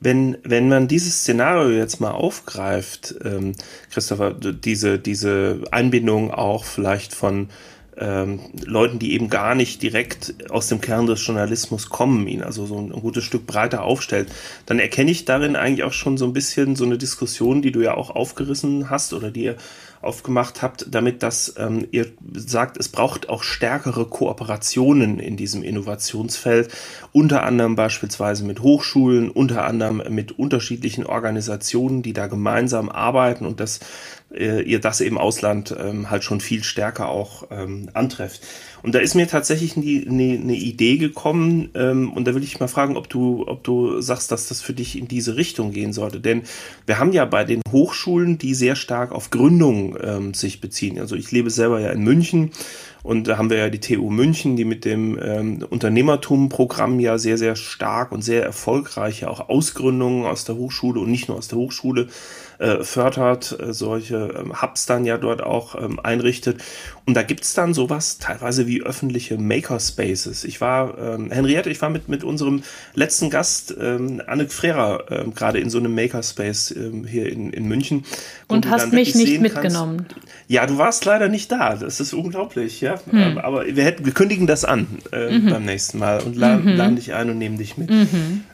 Wenn, wenn man dieses Szenario jetzt mal aufgreift, ähm, Christopher, diese, diese Einbindung auch vielleicht von ähm, Leuten, die eben gar nicht direkt aus dem Kern des Journalismus kommen, ihn also so ein, ein gutes Stück breiter aufstellt, dann erkenne ich darin eigentlich auch schon so ein bisschen so eine Diskussion, die du ja auch aufgerissen hast oder die aufgemacht habt, damit dass ähm, ihr sagt, es braucht auch stärkere Kooperationen in diesem Innovationsfeld, unter anderem beispielsweise mit Hochschulen, unter anderem mit unterschiedlichen Organisationen, die da gemeinsam arbeiten und dass äh, ihr das im Ausland ähm, halt schon viel stärker auch ähm, antrefft. Und da ist mir tatsächlich eine, eine Idee gekommen ähm, und da will ich mal fragen, ob du, ob du sagst, dass das für dich in diese Richtung gehen sollte. Denn wir haben ja bei den Hochschulen, die sehr stark auf Gründung ähm, sich beziehen. Also ich lebe selber ja in München und da haben wir ja die TU München, die mit dem ähm, Unternehmertum-Programm ja sehr, sehr stark und sehr erfolgreich auch Ausgründungen aus der Hochschule und nicht nur aus der Hochschule äh, fördert, äh, solche ähm, Hubs dann ja dort auch ähm, einrichtet. Und da gibt's dann sowas teilweise wie öffentliche Makerspaces. Ich war, ähm, Henriette, ich war mit, mit unserem letzten Gast, ähm, Anne Frera, ähm, gerade in so einem Makerspace ähm, hier in, in München. Und hast mich nicht mitgenommen. Kannst, ja, du warst leider nicht da. Das ist unglaublich, ja. Hm. Ähm, aber wir hätten, wir kündigen das an äh, mhm. beim nächsten Mal und laden, mhm. laden dich ein und nehmen dich mit. Mhm.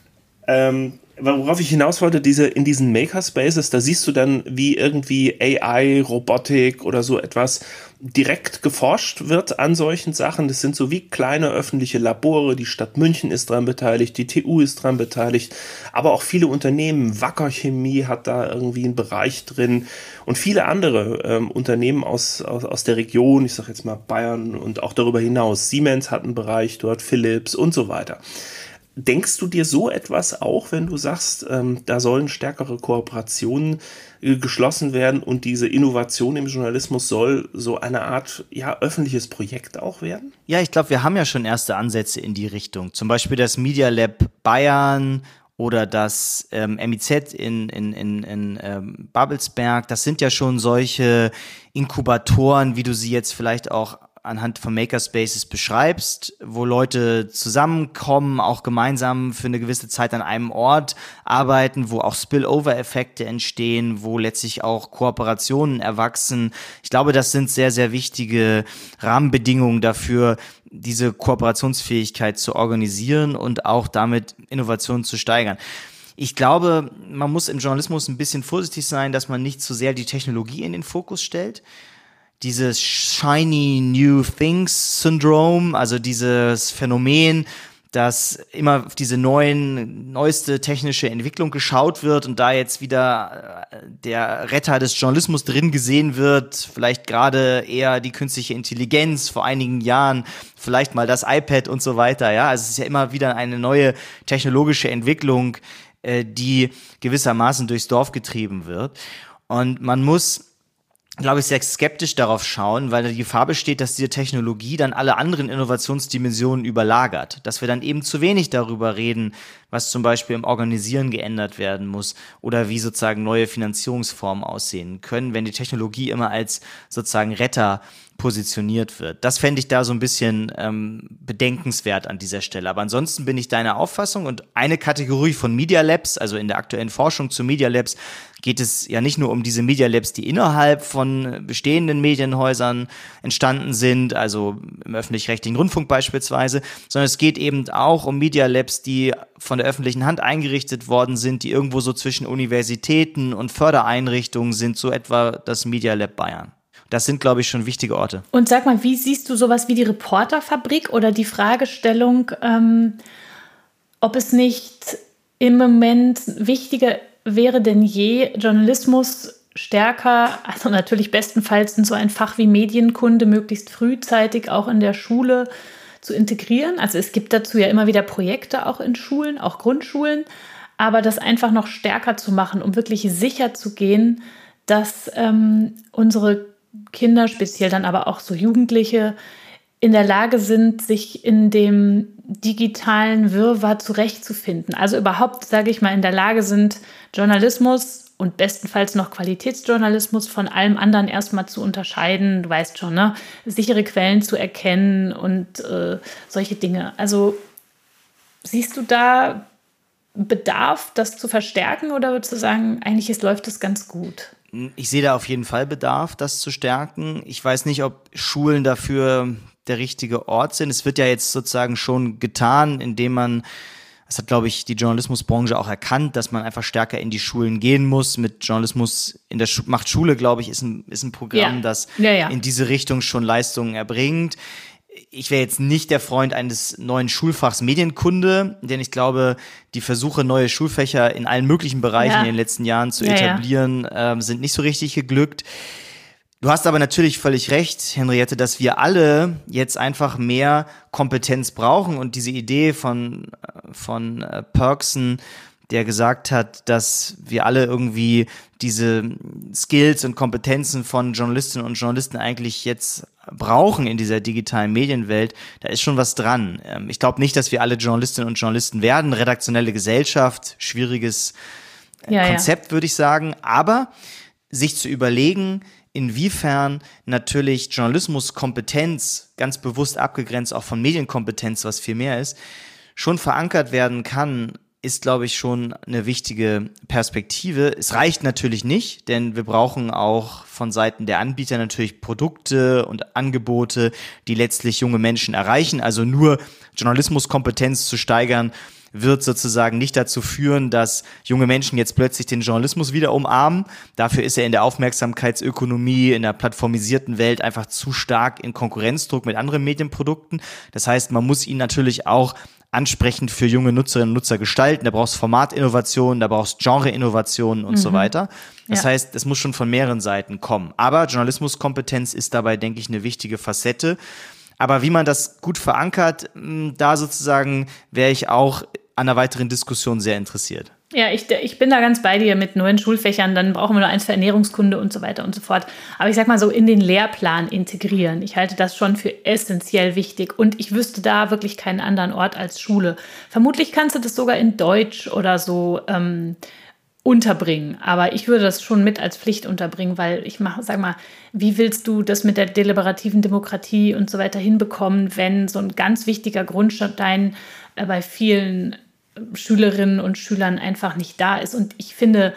Ähm, worauf ich hinaus wollte, diese, in diesen Makerspaces, da siehst du dann, wie irgendwie AI, Robotik oder so etwas direkt geforscht wird an solchen Sachen. Das sind so wie kleine öffentliche Labore. Die Stadt München ist dran beteiligt, die TU ist dran beteiligt, aber auch viele Unternehmen. Wacker Chemie hat da irgendwie einen Bereich drin und viele andere ähm, Unternehmen aus, aus, aus der Region, ich sage jetzt mal Bayern und auch darüber hinaus. Siemens hat einen Bereich dort, Philips und so weiter. Denkst du dir so etwas auch, wenn du sagst, ähm, da sollen stärkere Kooperationen äh, geschlossen werden und diese Innovation im Journalismus soll so eine Art ja, öffentliches Projekt auch werden? Ja, ich glaube, wir haben ja schon erste Ansätze in die Richtung. Zum Beispiel das Media Lab Bayern oder das ähm, MIZ in, in, in, in ähm, Babelsberg. Das sind ja schon solche Inkubatoren, wie du sie jetzt vielleicht auch anhand von Makerspaces beschreibst, wo Leute zusammenkommen, auch gemeinsam für eine gewisse Zeit an einem Ort arbeiten, wo auch Spillover-Effekte entstehen, wo letztlich auch Kooperationen erwachsen. Ich glaube, das sind sehr, sehr wichtige Rahmenbedingungen dafür, diese Kooperationsfähigkeit zu organisieren und auch damit Innovationen zu steigern. Ich glaube, man muss im Journalismus ein bisschen vorsichtig sein, dass man nicht zu sehr die Technologie in den Fokus stellt dieses Shiny New Things Syndrome, also dieses Phänomen, dass immer auf diese neuen, neueste technische Entwicklung geschaut wird und da jetzt wieder äh, der Retter des Journalismus drin gesehen wird, vielleicht gerade eher die künstliche Intelligenz vor einigen Jahren, vielleicht mal das iPad und so weiter, ja. Also es ist ja immer wieder eine neue technologische Entwicklung, äh, die gewissermaßen durchs Dorf getrieben wird. Und man muss glaube ich, sehr skeptisch darauf schauen, weil die Gefahr besteht, dass diese Technologie dann alle anderen Innovationsdimensionen überlagert. Dass wir dann eben zu wenig darüber reden, was zum Beispiel im Organisieren geändert werden muss oder wie sozusagen neue Finanzierungsformen aussehen können, wenn die Technologie immer als sozusagen Retter positioniert wird. Das fände ich da so ein bisschen ähm, bedenkenswert an dieser Stelle. Aber ansonsten bin ich deiner Auffassung und eine Kategorie von Media Labs, also in der aktuellen Forschung zu Media Labs, geht es ja nicht nur um diese Media Labs, die innerhalb von bestehenden Medienhäusern entstanden sind, also im öffentlich-rechtlichen Rundfunk beispielsweise, sondern es geht eben auch um Media Labs, die von der öffentlichen Hand eingerichtet worden sind, die irgendwo so zwischen Universitäten und Fördereinrichtungen sind, so etwa das Media Lab Bayern. Das sind, glaube ich, schon wichtige Orte. Und sag mal, wie siehst du sowas wie die Reporterfabrik oder die Fragestellung, ähm, ob es nicht im Moment wichtiger wäre denn je, Journalismus stärker, also natürlich bestenfalls in so ein Fach wie Medienkunde möglichst frühzeitig auch in der Schule zu integrieren. Also es gibt dazu ja immer wieder Projekte auch in Schulen, auch Grundschulen, aber das einfach noch stärker zu machen, um wirklich sicher zu gehen, dass ähm, unsere Kinder, speziell dann aber auch so Jugendliche, in der Lage sind, sich in dem digitalen Wirrwarr zurechtzufinden. Also überhaupt, sage ich mal, in der Lage sind, Journalismus und bestenfalls noch Qualitätsjournalismus von allem anderen erstmal zu unterscheiden. Du weißt schon, ne? sichere Quellen zu erkennen und äh, solche Dinge. Also siehst du da Bedarf, das zu verstärken oder würdest du sagen, eigentlich ist, läuft das ganz gut? Ich sehe da auf jeden Fall Bedarf, das zu stärken. Ich weiß nicht, ob Schulen dafür der richtige Ort sind. Es wird ja jetzt sozusagen schon getan, indem man das hat, glaube ich, die Journalismusbranche auch erkannt, dass man einfach stärker in die Schulen gehen muss. Mit Journalismus in der Schu macht Schule, glaube ich, ist ein, ist ein Programm, ja. das ja, ja. in diese Richtung schon Leistungen erbringt. Ich wäre jetzt nicht der Freund eines neuen Schulfachs Medienkunde, denn ich glaube, die Versuche, neue Schulfächer in allen möglichen Bereichen in den letzten Jahren zu etablieren, äh, sind nicht so richtig geglückt. Du hast aber natürlich völlig recht, Henriette, dass wir alle jetzt einfach mehr Kompetenz brauchen und diese Idee von, äh, von äh, Perksen, der gesagt hat, dass wir alle irgendwie diese Skills und Kompetenzen von Journalistinnen und Journalisten eigentlich jetzt brauchen in dieser digitalen Medienwelt, da ist schon was dran. Ähm, ich glaube nicht, dass wir alle Journalistinnen und Journalisten werden. Redaktionelle Gesellschaft, schwieriges äh, ja, Konzept, ja. würde ich sagen. Aber sich zu überlegen, inwiefern natürlich Journalismuskompetenz, ganz bewusst abgegrenzt auch von Medienkompetenz, was viel mehr ist, schon verankert werden kann, ist, glaube ich, schon eine wichtige Perspektive. Es reicht natürlich nicht, denn wir brauchen auch von Seiten der Anbieter natürlich Produkte und Angebote, die letztlich junge Menschen erreichen. Also nur Journalismuskompetenz zu steigern, wird sozusagen nicht dazu führen, dass junge Menschen jetzt plötzlich den Journalismus wieder umarmen. Dafür ist er in der Aufmerksamkeitsökonomie, in der plattformisierten Welt einfach zu stark in Konkurrenzdruck mit anderen Medienprodukten. Das heißt, man muss ihn natürlich auch ansprechend für junge Nutzerinnen und Nutzer gestalten. Da brauchst Formatinnovationen, da brauchst Genre-Innovationen und mhm. so weiter. Das ja. heißt, es muss schon von mehreren Seiten kommen. Aber Journalismuskompetenz ist dabei, denke ich, eine wichtige Facette. Aber wie man das gut verankert, da sozusagen wäre ich auch an einer weiteren Diskussion sehr interessiert. Ja, ich, ich bin da ganz bei dir mit neuen Schulfächern, dann brauchen wir nur eins für Ernährungskunde und so weiter und so fort. Aber ich sag mal so, in den Lehrplan integrieren. Ich halte das schon für essentiell wichtig und ich wüsste da wirklich keinen anderen Ort als Schule. Vermutlich kannst du das sogar in Deutsch oder so ähm, unterbringen. Aber ich würde das schon mit als Pflicht unterbringen, weil ich mache, sag mal, wie willst du das mit der deliberativen Demokratie und so weiter hinbekommen, wenn so ein ganz wichtiger Grundstein äh, bei vielen Schülerinnen und Schülern einfach nicht da ist. Und ich finde,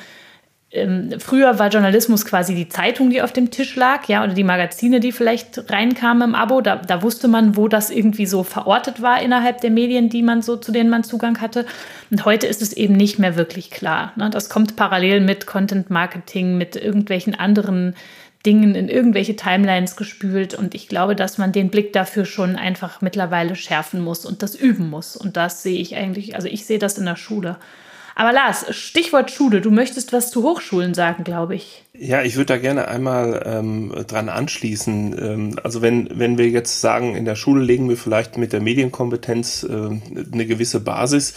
ähm, früher war Journalismus quasi die Zeitung, die auf dem Tisch lag, ja, oder die Magazine, die vielleicht reinkamen im Abo. Da, da wusste man, wo das irgendwie so verortet war innerhalb der Medien, die man so, zu denen man Zugang hatte. Und heute ist es eben nicht mehr wirklich klar. Ne? Das kommt parallel mit Content Marketing, mit irgendwelchen anderen Dingen in irgendwelche Timelines gespült. Und ich glaube, dass man den Blick dafür schon einfach mittlerweile schärfen muss und das üben muss. Und das sehe ich eigentlich, also ich sehe das in der Schule. Aber Lars, Stichwort Schule, du möchtest was zu Hochschulen sagen, glaube ich. Ja, ich würde da gerne einmal ähm, dran anschließen. Ähm, also wenn, wenn wir jetzt sagen, in der Schule legen wir vielleicht mit der Medienkompetenz äh, eine gewisse Basis,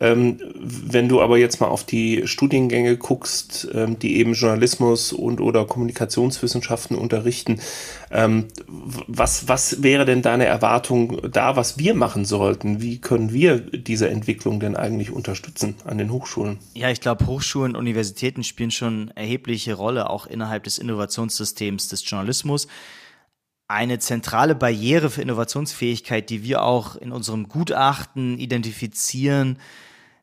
ähm, wenn du aber jetzt mal auf die Studiengänge guckst, ähm, die eben Journalismus und oder Kommunikationswissenschaften unterrichten, ähm, was, was wäre denn deine Erwartung da, was wir machen sollten? Wie können wir diese Entwicklung denn eigentlich unterstützen an den Hochschulen? Ja, ich glaube, Hochschulen, Universitäten spielen schon erhebliche Rolle auch innerhalb des Innovationssystems des Journalismus eine zentrale Barriere für Innovationsfähigkeit, die wir auch in unserem Gutachten identifizieren,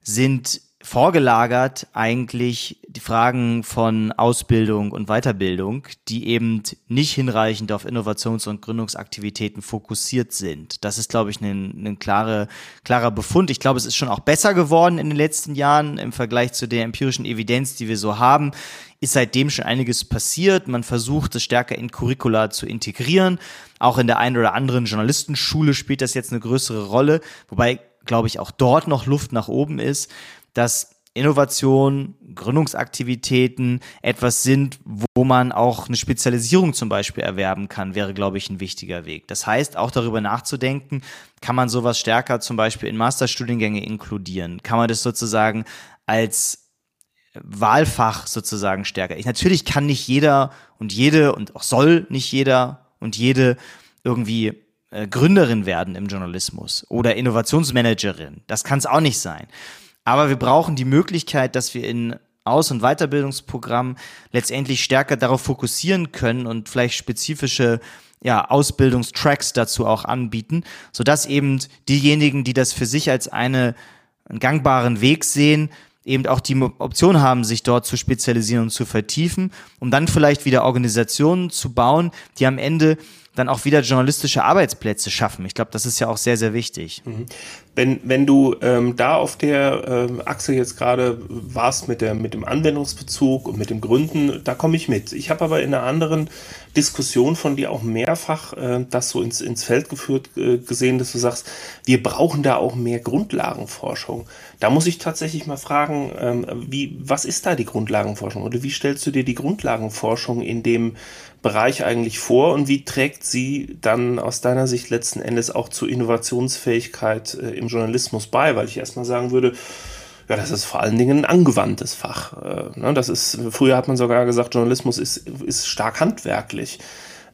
sind vorgelagert eigentlich die Fragen von Ausbildung und Weiterbildung, die eben nicht hinreichend auf Innovations- und Gründungsaktivitäten fokussiert sind. Das ist, glaube ich, ein, ein klare, klarer Befund. Ich glaube, es ist schon auch besser geworden in den letzten Jahren im Vergleich zu der empirischen Evidenz, die wir so haben. Ist seitdem schon einiges passiert. Man versucht, es stärker in Curricula zu integrieren. Auch in der einen oder anderen Journalistenschule spielt das jetzt eine größere Rolle. Wobei glaube ich, auch dort noch Luft nach oben ist, dass Innovation, Gründungsaktivitäten etwas sind, wo man auch eine Spezialisierung zum Beispiel erwerben kann, wäre, glaube ich, ein wichtiger Weg. Das heißt, auch darüber nachzudenken, kann man sowas stärker zum Beispiel in Masterstudiengänge inkludieren? Kann man das sozusagen als Wahlfach sozusagen stärker? Ich, natürlich kann nicht jeder und jede und auch soll nicht jeder und jede irgendwie äh, Gründerin werden im Journalismus oder Innovationsmanagerin. Das kann es auch nicht sein. Aber wir brauchen die Möglichkeit, dass wir in Aus- und Weiterbildungsprogrammen letztendlich stärker darauf fokussieren können und vielleicht spezifische ja, Ausbildungstracks dazu auch anbieten, sodass eben diejenigen, die das für sich als eine, einen gangbaren Weg sehen, eben auch die Option haben, sich dort zu spezialisieren und zu vertiefen, um dann vielleicht wieder Organisationen zu bauen, die am Ende dann auch wieder journalistische Arbeitsplätze schaffen. Ich glaube, das ist ja auch sehr, sehr wichtig. Mhm. Wenn, wenn du ähm, da auf der ähm, Achse jetzt gerade warst mit, der, mit dem Anwendungsbezug und mit dem Gründen, da komme ich mit. Ich habe aber in einer anderen Diskussion von dir auch mehrfach äh, das so ins, ins Feld geführt äh, gesehen, dass du sagst, wir brauchen da auch mehr Grundlagenforschung. Da muss ich tatsächlich mal fragen, ähm, wie, was ist da die Grundlagenforschung oder wie stellst du dir die Grundlagenforschung in dem Bereich eigentlich vor und wie trägt sie dann aus deiner Sicht letzten Endes auch zur Innovationsfähigkeit äh, im Journalismus bei? Weil ich erstmal sagen würde, ja, das ist vor allen Dingen ein angewandtes Fach. Äh, ne? Das ist, früher hat man sogar gesagt, Journalismus ist, ist stark handwerklich.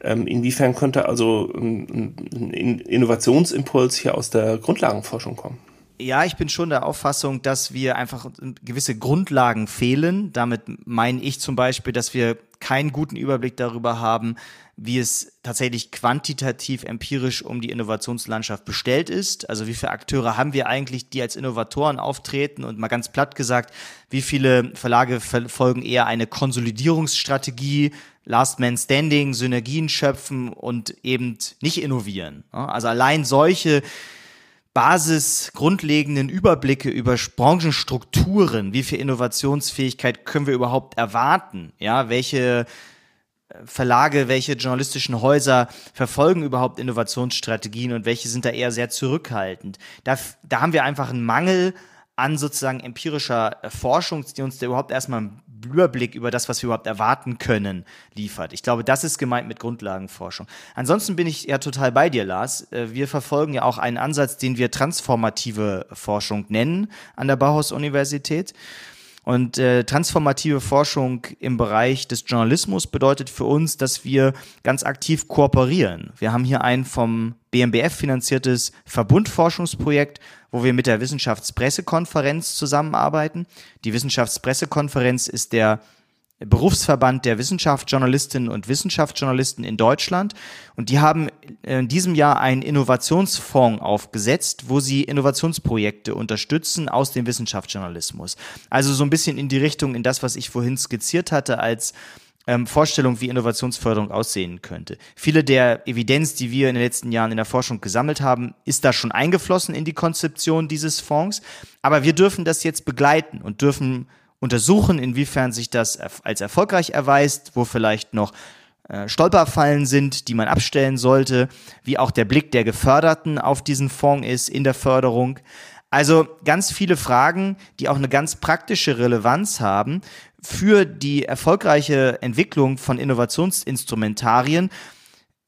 Ähm, inwiefern könnte also ein, ein Innovationsimpuls hier aus der Grundlagenforschung kommen? Ja, ich bin schon der Auffassung, dass wir einfach gewisse Grundlagen fehlen. Damit meine ich zum Beispiel, dass wir keinen guten Überblick darüber haben, wie es tatsächlich quantitativ empirisch um die Innovationslandschaft bestellt ist. Also wie viele Akteure haben wir eigentlich, die als Innovatoren auftreten und mal ganz platt gesagt, wie viele Verlage verfolgen eher eine Konsolidierungsstrategie, Last Man Standing, Synergien schöpfen und eben nicht innovieren. Also allein solche Basis, grundlegenden Überblicke über Branchenstrukturen, wie viel Innovationsfähigkeit können wir überhaupt erwarten, ja, welche äh, Verlage, welche journalistischen Häuser verfolgen überhaupt Innovationsstrategien und welche sind da eher sehr zurückhaltend. Da, da haben wir einfach einen Mangel an sozusagen empirischer Forschung, die uns da überhaupt erstmal einen Überblick über das, was wir überhaupt erwarten können, liefert. Ich glaube, das ist gemeint mit Grundlagenforschung. Ansonsten bin ich ja total bei dir, Lars. Äh, wir verfolgen ja auch einen Ansatz, den wir transformative Forschung nennen an der Bauhaus-Universität. Und äh, transformative Forschung im Bereich des Journalismus bedeutet für uns, dass wir ganz aktiv kooperieren. Wir haben hier ein vom BMBF finanziertes Verbundforschungsprojekt, wo wir mit der Wissenschaftspressekonferenz zusammenarbeiten. Die Wissenschaftspressekonferenz ist der Berufsverband der Wissenschaftsjournalistinnen und Wissenschaftsjournalisten in Deutschland. Und die haben in diesem Jahr einen Innovationsfonds aufgesetzt, wo sie Innovationsprojekte unterstützen aus dem Wissenschaftsjournalismus. Also so ein bisschen in die Richtung, in das, was ich vorhin skizziert hatte, als ähm, Vorstellung, wie Innovationsförderung aussehen könnte. Viele der Evidenz, die wir in den letzten Jahren in der Forschung gesammelt haben, ist da schon eingeflossen in die Konzeption dieses Fonds. Aber wir dürfen das jetzt begleiten und dürfen untersuchen, inwiefern sich das als erfolgreich erweist, wo vielleicht noch äh, Stolperfallen sind, die man abstellen sollte, wie auch der Blick der Geförderten auf diesen Fonds ist in der Förderung. Also ganz viele Fragen, die auch eine ganz praktische Relevanz haben für die erfolgreiche Entwicklung von Innovationsinstrumentarien,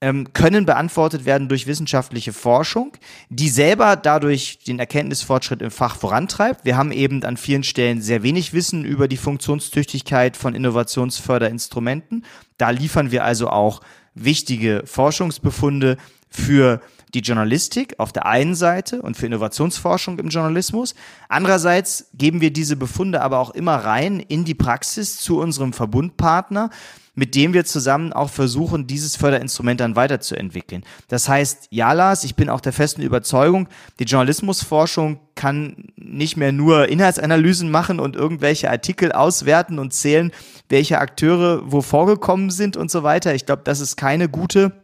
ähm, können beantwortet werden durch wissenschaftliche Forschung, die selber dadurch den Erkenntnisfortschritt im Fach vorantreibt. Wir haben eben an vielen Stellen sehr wenig Wissen über die Funktionstüchtigkeit von Innovationsförderinstrumenten. Da liefern wir also auch wichtige Forschungsbefunde für die Journalistik auf der einen Seite und für Innovationsforschung im Journalismus. Andererseits geben wir diese Befunde aber auch immer rein in die Praxis zu unserem Verbundpartner, mit dem wir zusammen auch versuchen, dieses Förderinstrument dann weiterzuentwickeln. Das heißt, ja, Lars, ich bin auch der festen Überzeugung, die Journalismusforschung kann nicht mehr nur Inhaltsanalysen machen und irgendwelche Artikel auswerten und zählen, welche Akteure wo vorgekommen sind und so weiter. Ich glaube, das ist keine gute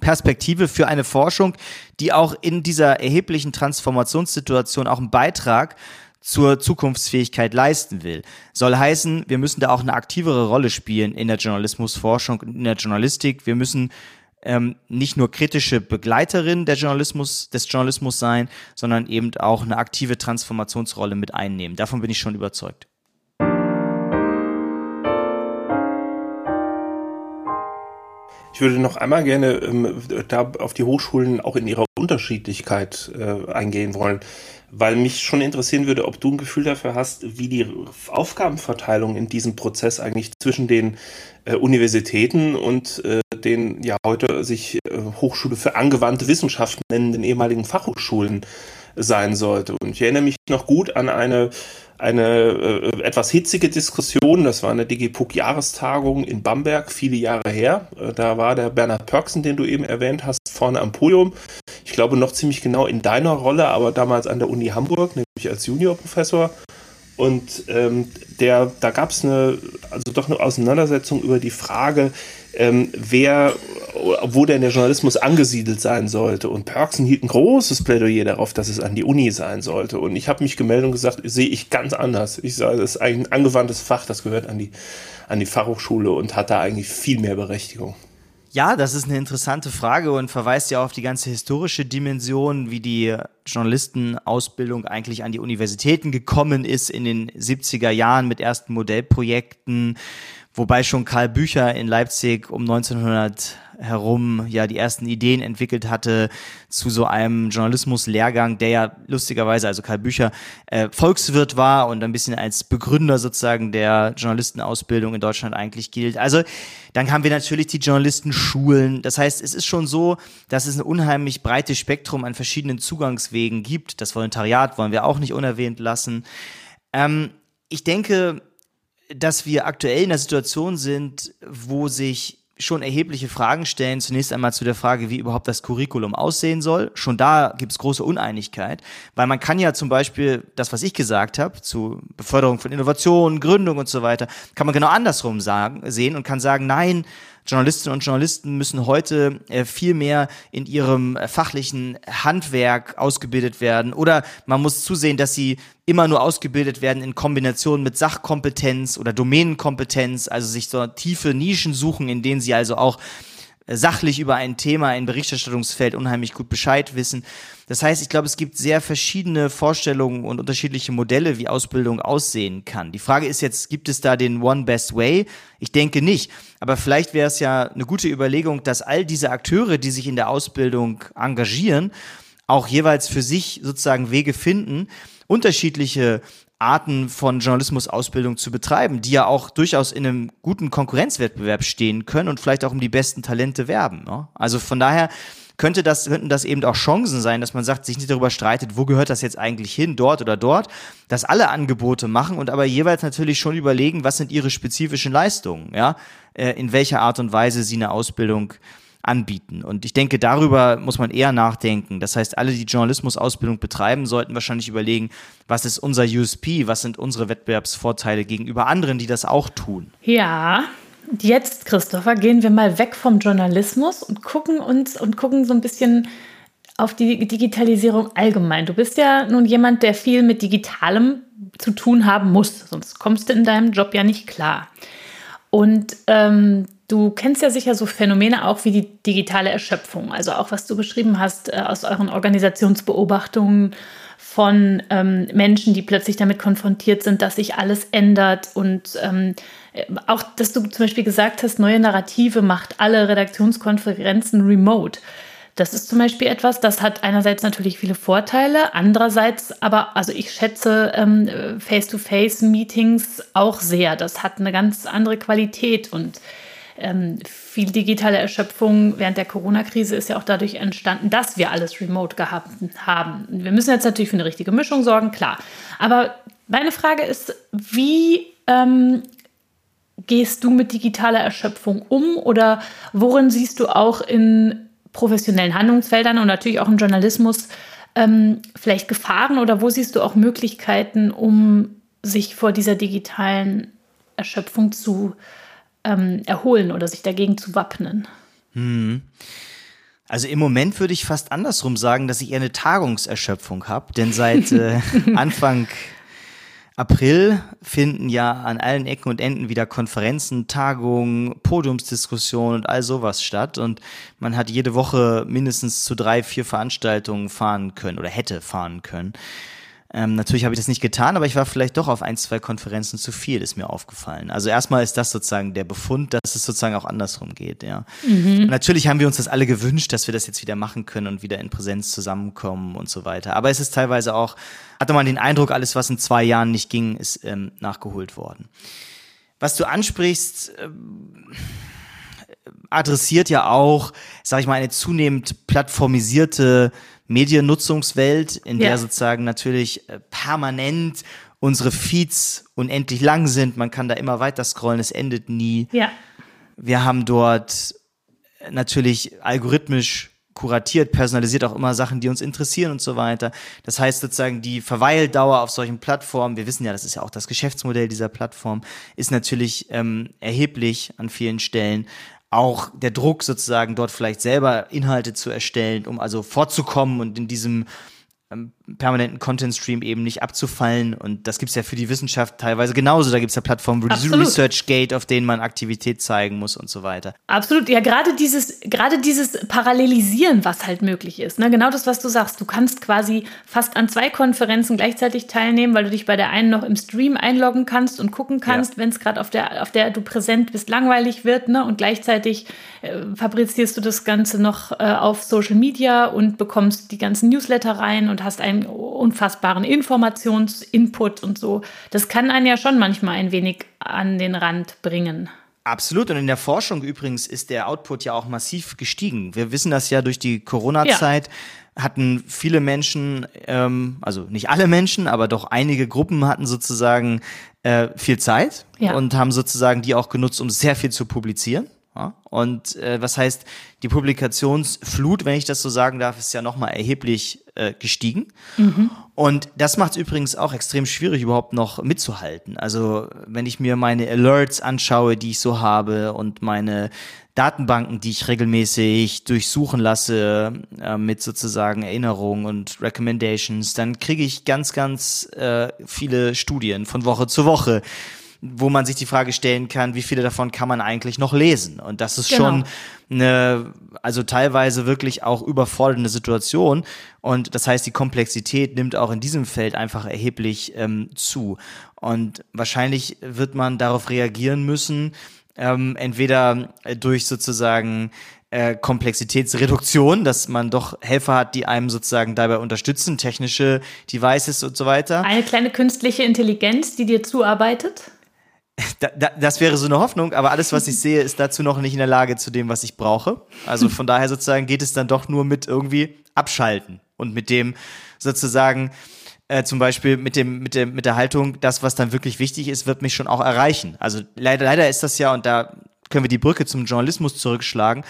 Perspektive für eine Forschung, die auch in dieser erheblichen Transformationssituation auch einen Beitrag zur Zukunftsfähigkeit leisten will. Soll heißen, wir müssen da auch eine aktivere Rolle spielen in der Journalismusforschung, in der Journalistik. Wir müssen ähm, nicht nur kritische Begleiterin der Journalismus, des Journalismus sein, sondern eben auch eine aktive Transformationsrolle mit einnehmen. Davon bin ich schon überzeugt. Ich würde noch einmal gerne ähm, da auf die Hochschulen auch in ihrer Unterschiedlichkeit äh, eingehen wollen, weil mich schon interessieren würde, ob du ein Gefühl dafür hast, wie die Aufgabenverteilung in diesem Prozess eigentlich zwischen den äh, Universitäten und äh, den ja heute sich äh, Hochschule für angewandte Wissenschaften nennenden ehemaligen Fachhochschulen sein sollte. Und ich erinnere mich noch gut an eine eine äh, etwas hitzige Diskussion. Das war eine DigiPuck-Jahrestagung in Bamberg, viele Jahre her. Äh, da war der Bernhard Pörksen, den du eben erwähnt hast, vorne am Podium. Ich glaube noch ziemlich genau in deiner Rolle, aber damals an der Uni Hamburg, nämlich als Juniorprofessor. Und ähm, der, da gab es eine, also doch eine Auseinandersetzung über die Frage, ähm, wer, wo denn der Journalismus angesiedelt sein sollte. Und Perksen hielt ein großes Plädoyer darauf, dass es an die Uni sein sollte. Und ich habe mich gemeldet und gesagt, sehe ich ganz anders. Ich sage, das ist ein angewandtes Fach, das gehört an die, an die Fachhochschule und hat da eigentlich viel mehr Berechtigung. Ja, das ist eine interessante Frage und verweist ja auf die ganze historische Dimension, wie die Journalistenausbildung eigentlich an die Universitäten gekommen ist in den 70er Jahren mit ersten Modellprojekten, wobei schon Karl Bücher in Leipzig um 1900 herum ja die ersten Ideen entwickelt hatte zu so einem Journalismuslehrgang, der ja lustigerweise, also Karl Bücher, äh, Volkswirt war und ein bisschen als Begründer sozusagen der Journalistenausbildung in Deutschland eigentlich gilt. Also dann haben wir natürlich die Journalistenschulen. Das heißt, es ist schon so, dass es ein unheimlich breites Spektrum an verschiedenen Zugangswegen gibt. Das Volontariat wollen wir auch nicht unerwähnt lassen. Ähm, ich denke, dass wir aktuell in der Situation sind, wo sich schon erhebliche Fragen stellen. Zunächst einmal zu der Frage, wie überhaupt das Curriculum aussehen soll. Schon da gibt es große Uneinigkeit, weil man kann ja zum Beispiel das, was ich gesagt habe, zu Beförderung von Innovation, Gründung und so weiter, kann man genau andersrum sagen, sehen und kann sagen, nein, Journalistinnen und Journalisten müssen heute äh, viel mehr in ihrem äh, fachlichen Handwerk ausgebildet werden. Oder man muss zusehen, dass sie immer nur ausgebildet werden in Kombination mit Sachkompetenz oder Domänenkompetenz, also sich so tiefe Nischen suchen, in denen sie also auch sachlich über ein Thema, ein Berichterstattungsfeld unheimlich gut Bescheid wissen. Das heißt, ich glaube, es gibt sehr verschiedene Vorstellungen und unterschiedliche Modelle, wie Ausbildung aussehen kann. Die Frage ist jetzt, gibt es da den One Best Way? Ich denke nicht. Aber vielleicht wäre es ja eine gute Überlegung, dass all diese Akteure, die sich in der Ausbildung engagieren, auch jeweils für sich sozusagen Wege finden, unterschiedliche Arten von Journalismusausbildung zu betreiben, die ja auch durchaus in einem guten Konkurrenzwettbewerb stehen können und vielleicht auch um die besten Talente werben. Ne? Also von daher könnte das, könnten das eben auch Chancen sein, dass man sagt, sich nicht darüber streitet, wo gehört das jetzt eigentlich hin, dort oder dort, dass alle Angebote machen und aber jeweils natürlich schon überlegen, was sind ihre spezifischen Leistungen, ja, äh, in welcher Art und Weise sie eine Ausbildung anbieten. Und ich denke, darüber muss man eher nachdenken. Das heißt, alle, die Journalismusausbildung betreiben, sollten wahrscheinlich überlegen, was ist unser USP, was sind unsere Wettbewerbsvorteile gegenüber anderen, die das auch tun. Ja, jetzt, Christopher, gehen wir mal weg vom Journalismus und gucken uns und gucken so ein bisschen auf die Digitalisierung allgemein. Du bist ja nun jemand, der viel mit Digitalem zu tun haben muss, sonst kommst du in deinem Job ja nicht klar. Und ähm, Du kennst ja sicher so Phänomene auch wie die digitale Erschöpfung, also auch was du beschrieben hast äh, aus euren Organisationsbeobachtungen von ähm, Menschen, die plötzlich damit konfrontiert sind, dass sich alles ändert und ähm, auch, dass du zum Beispiel gesagt hast, neue Narrative macht alle Redaktionskonferenzen remote. Das ist zum Beispiel etwas, das hat einerseits natürlich viele Vorteile, andererseits aber, also ich schätze ähm, Face-to-Face-Meetings auch sehr. Das hat eine ganz andere Qualität und ähm, viel digitale Erschöpfung während der Corona-Krise ist ja auch dadurch entstanden, dass wir alles remote gehabt haben. Wir müssen jetzt natürlich für eine richtige Mischung sorgen, klar. Aber meine Frage ist, wie ähm, gehst du mit digitaler Erschöpfung um oder worin siehst du auch in professionellen Handlungsfeldern und natürlich auch im Journalismus ähm, vielleicht Gefahren oder wo siehst du auch Möglichkeiten, um sich vor dieser digitalen Erschöpfung zu ähm, erholen oder sich dagegen zu wappnen? Hm. Also im Moment würde ich fast andersrum sagen, dass ich eher eine Tagungserschöpfung habe, denn seit äh, Anfang April finden ja an allen Ecken und Enden wieder Konferenzen, Tagungen, Podiumsdiskussionen und all sowas statt. Und man hat jede Woche mindestens zu drei, vier Veranstaltungen fahren können oder hätte fahren können. Ähm, natürlich habe ich das nicht getan, aber ich war vielleicht doch auf ein, zwei Konferenzen zu viel, ist mir aufgefallen. Also erstmal ist das sozusagen der Befund, dass es sozusagen auch andersrum geht, ja. Mhm. natürlich haben wir uns das alle gewünscht, dass wir das jetzt wieder machen können und wieder in Präsenz zusammenkommen und so weiter. Aber es ist teilweise auch hatte man den Eindruck, alles, was in zwei Jahren nicht ging, ist ähm, nachgeholt worden. Was du ansprichst, ähm, adressiert ja auch, sag ich mal, eine zunehmend plattformisierte Mediennutzungswelt, in der ja. sozusagen natürlich äh, permanent unsere Feeds unendlich lang sind. Man kann da immer weiter scrollen, es endet nie. Ja. Wir haben dort natürlich algorithmisch kuratiert, personalisiert auch immer Sachen, die uns interessieren und so weiter. Das heißt sozusagen die Verweildauer auf solchen Plattformen, wir wissen ja, das ist ja auch das Geschäftsmodell dieser Plattform, ist natürlich ähm, erheblich an vielen Stellen. Auch der Druck sozusagen dort vielleicht selber Inhalte zu erstellen, um also vorzukommen und in diesem ähm, permanenten Content-Stream eben nicht abzufallen. Und das gibt es ja für die Wissenschaft teilweise genauso. Da gibt es ja Plattformen wie ResearchGate, auf denen man Aktivität zeigen muss und so weiter. Absolut. Ja, gerade dieses, gerade dieses Parallelisieren, was halt möglich ist. Ne? Genau das, was du sagst. Du kannst quasi fast an zwei Konferenzen gleichzeitig teilnehmen, weil du dich bei der einen noch im Stream einloggen kannst und gucken kannst, ja. wenn es gerade auf der, auf der du präsent bist, langweilig wird. Ne? Und gleichzeitig äh, fabrizierst du das Ganze noch äh, auf Social Media und bekommst die ganzen Newsletter rein und hast einen unfassbaren Informationsinput und so. Das kann einen ja schon manchmal ein wenig an den Rand bringen. Absolut. Und in der Forschung übrigens ist der Output ja auch massiv gestiegen. Wir wissen das ja durch die Corona-Zeit. Ja hatten viele Menschen, ähm, also nicht alle Menschen, aber doch einige Gruppen hatten sozusagen äh, viel Zeit ja. und haben sozusagen die auch genutzt, um sehr viel zu publizieren. Ja? Und äh, was heißt, die Publikationsflut, wenn ich das so sagen darf, ist ja nochmal erheblich äh, gestiegen. Mhm. Und das macht es übrigens auch extrem schwierig, überhaupt noch mitzuhalten. Also wenn ich mir meine Alerts anschaue, die ich so habe und meine Datenbanken, die ich regelmäßig durchsuchen lasse äh, mit sozusagen Erinnerungen und Recommendations, dann kriege ich ganz, ganz äh, viele Studien von Woche zu Woche wo man sich die Frage stellen kann, wie viele davon kann man eigentlich noch lesen? Und das ist genau. schon eine, also teilweise wirklich auch überfordernde Situation. Und das heißt, die Komplexität nimmt auch in diesem Feld einfach erheblich ähm, zu. Und wahrscheinlich wird man darauf reagieren müssen, ähm, entweder durch sozusagen äh, Komplexitätsreduktion, dass man doch Helfer hat, die einem sozusagen dabei unterstützen, technische Devices und so weiter. Eine kleine künstliche Intelligenz, die dir zuarbeitet? Da, da, das wäre so eine Hoffnung, aber alles, was ich sehe, ist dazu noch nicht in der Lage zu dem, was ich brauche. Also von daher sozusagen geht es dann doch nur mit irgendwie abschalten und mit dem sozusagen äh, zum Beispiel mit dem mit dem mit der Haltung, das, was dann wirklich wichtig ist, wird mich schon auch erreichen. Also leider leider ist das ja und da können wir die Brücke zum Journalismus zurückschlagen.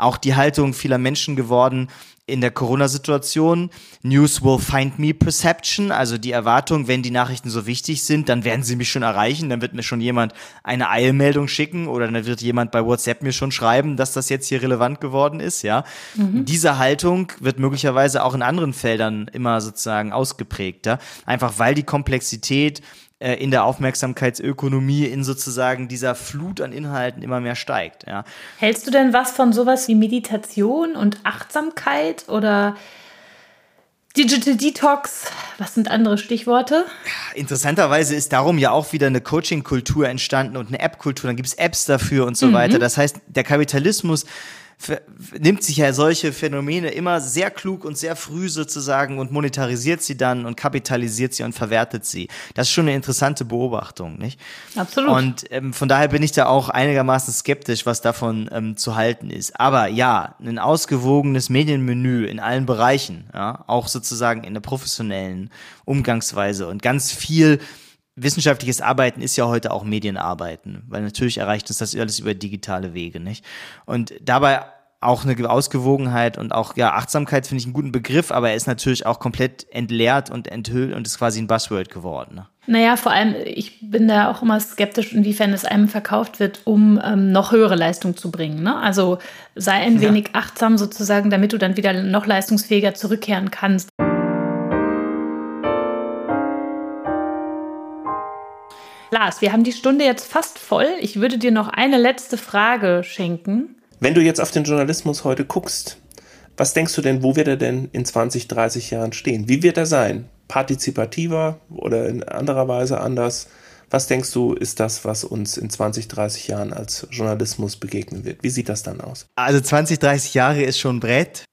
Auch die Haltung vieler Menschen geworden, in der Corona-Situation. News will find me perception, also die Erwartung, wenn die Nachrichten so wichtig sind, dann werden sie mich schon erreichen, dann wird mir schon jemand eine Eilmeldung schicken oder dann wird jemand bei WhatsApp mir schon schreiben, dass das jetzt hier relevant geworden ist, ja. Mhm. Diese Haltung wird möglicherweise auch in anderen Feldern immer sozusagen ausgeprägter, einfach weil die Komplexität äh, in der Aufmerksamkeitsökonomie in sozusagen dieser Flut an Inhalten immer mehr steigt. Ja. Hältst du denn was von sowas wie Meditation und Achtsamkeit oder Digital Detox, was sind andere Stichworte? Interessanterweise ist darum ja auch wieder eine Coaching-Kultur entstanden und eine App-Kultur, dann gibt es Apps dafür und so mhm. weiter. Das heißt, der Kapitalismus nimmt sich ja solche Phänomene immer sehr klug und sehr früh sozusagen und monetarisiert sie dann und kapitalisiert sie und verwertet sie. Das ist schon eine interessante Beobachtung, nicht? Absolut. Und ähm, von daher bin ich da auch einigermaßen skeptisch, was davon ähm, zu halten ist. Aber ja, ein ausgewogenes Medienmenü in allen Bereichen, ja, auch sozusagen in der professionellen Umgangsweise und ganz viel wissenschaftliches Arbeiten ist ja heute auch Medienarbeiten, weil natürlich erreicht uns das alles über digitale Wege, nicht? Und dabei auch eine Ausgewogenheit und auch ja Achtsamkeit finde ich einen guten Begriff, aber er ist natürlich auch komplett entleert und enthüllt und ist quasi ein Buzzword geworden. Ne? Naja, vor allem, ich bin da auch immer skeptisch, inwiefern es einem verkauft wird, um ähm, noch höhere Leistung zu bringen. Ne? Also sei ein ja. wenig achtsam sozusagen, damit du dann wieder noch leistungsfähiger zurückkehren kannst. Lars, wir haben die Stunde jetzt fast voll. Ich würde dir noch eine letzte Frage schenken. Wenn du jetzt auf den Journalismus heute guckst, was denkst du denn, wo wird er denn in 20, 30 Jahren stehen? Wie wird er sein? Partizipativer oder in anderer Weise anders? Was denkst du, ist das, was uns in 20, 30 Jahren als Journalismus begegnen wird? Wie sieht das dann aus? Also 20, 30 Jahre ist schon Brett.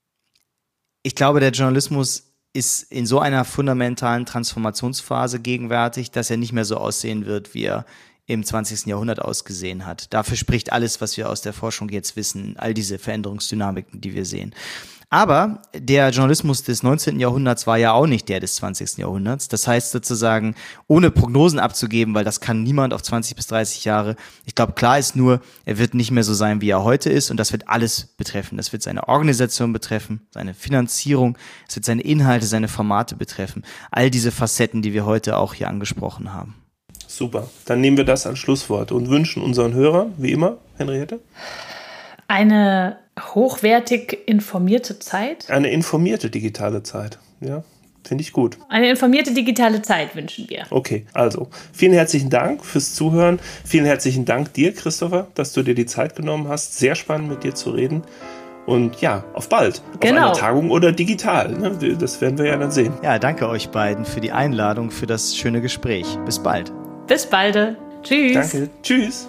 Ich glaube, der Journalismus ist in so einer fundamentalen Transformationsphase gegenwärtig, dass er nicht mehr so aussehen wird, wie er im 20. Jahrhundert ausgesehen hat. Dafür spricht alles, was wir aus der Forschung jetzt wissen, all diese Veränderungsdynamiken, die wir sehen. Aber der Journalismus des 19. Jahrhunderts war ja auch nicht der des 20. Jahrhunderts. Das heißt sozusagen, ohne Prognosen abzugeben, weil das kann niemand auf 20 bis 30 Jahre. Ich glaube, klar ist nur, er wird nicht mehr so sein, wie er heute ist. Und das wird alles betreffen. Das wird seine Organisation betreffen, seine Finanzierung, es wird seine Inhalte, seine Formate betreffen. All diese Facetten, die wir heute auch hier angesprochen haben. Super. Dann nehmen wir das als Schlusswort und wünschen unseren Hörern, wie immer, Henriette, eine hochwertig informierte Zeit. Eine informierte digitale Zeit, ja. Finde ich gut. Eine informierte digitale Zeit wünschen wir. Okay, also vielen herzlichen Dank fürs Zuhören. Vielen herzlichen Dank dir, Christopher, dass du dir die Zeit genommen hast. Sehr spannend mit dir zu reden. Und ja, auf bald. Genau. Auf einer Tagung oder digital. Ne? Das werden wir ja dann sehen. Ja, danke euch beiden für die Einladung, für das schöne Gespräch. Bis bald. Bis bald. Tschüss. Danke. Tschüss.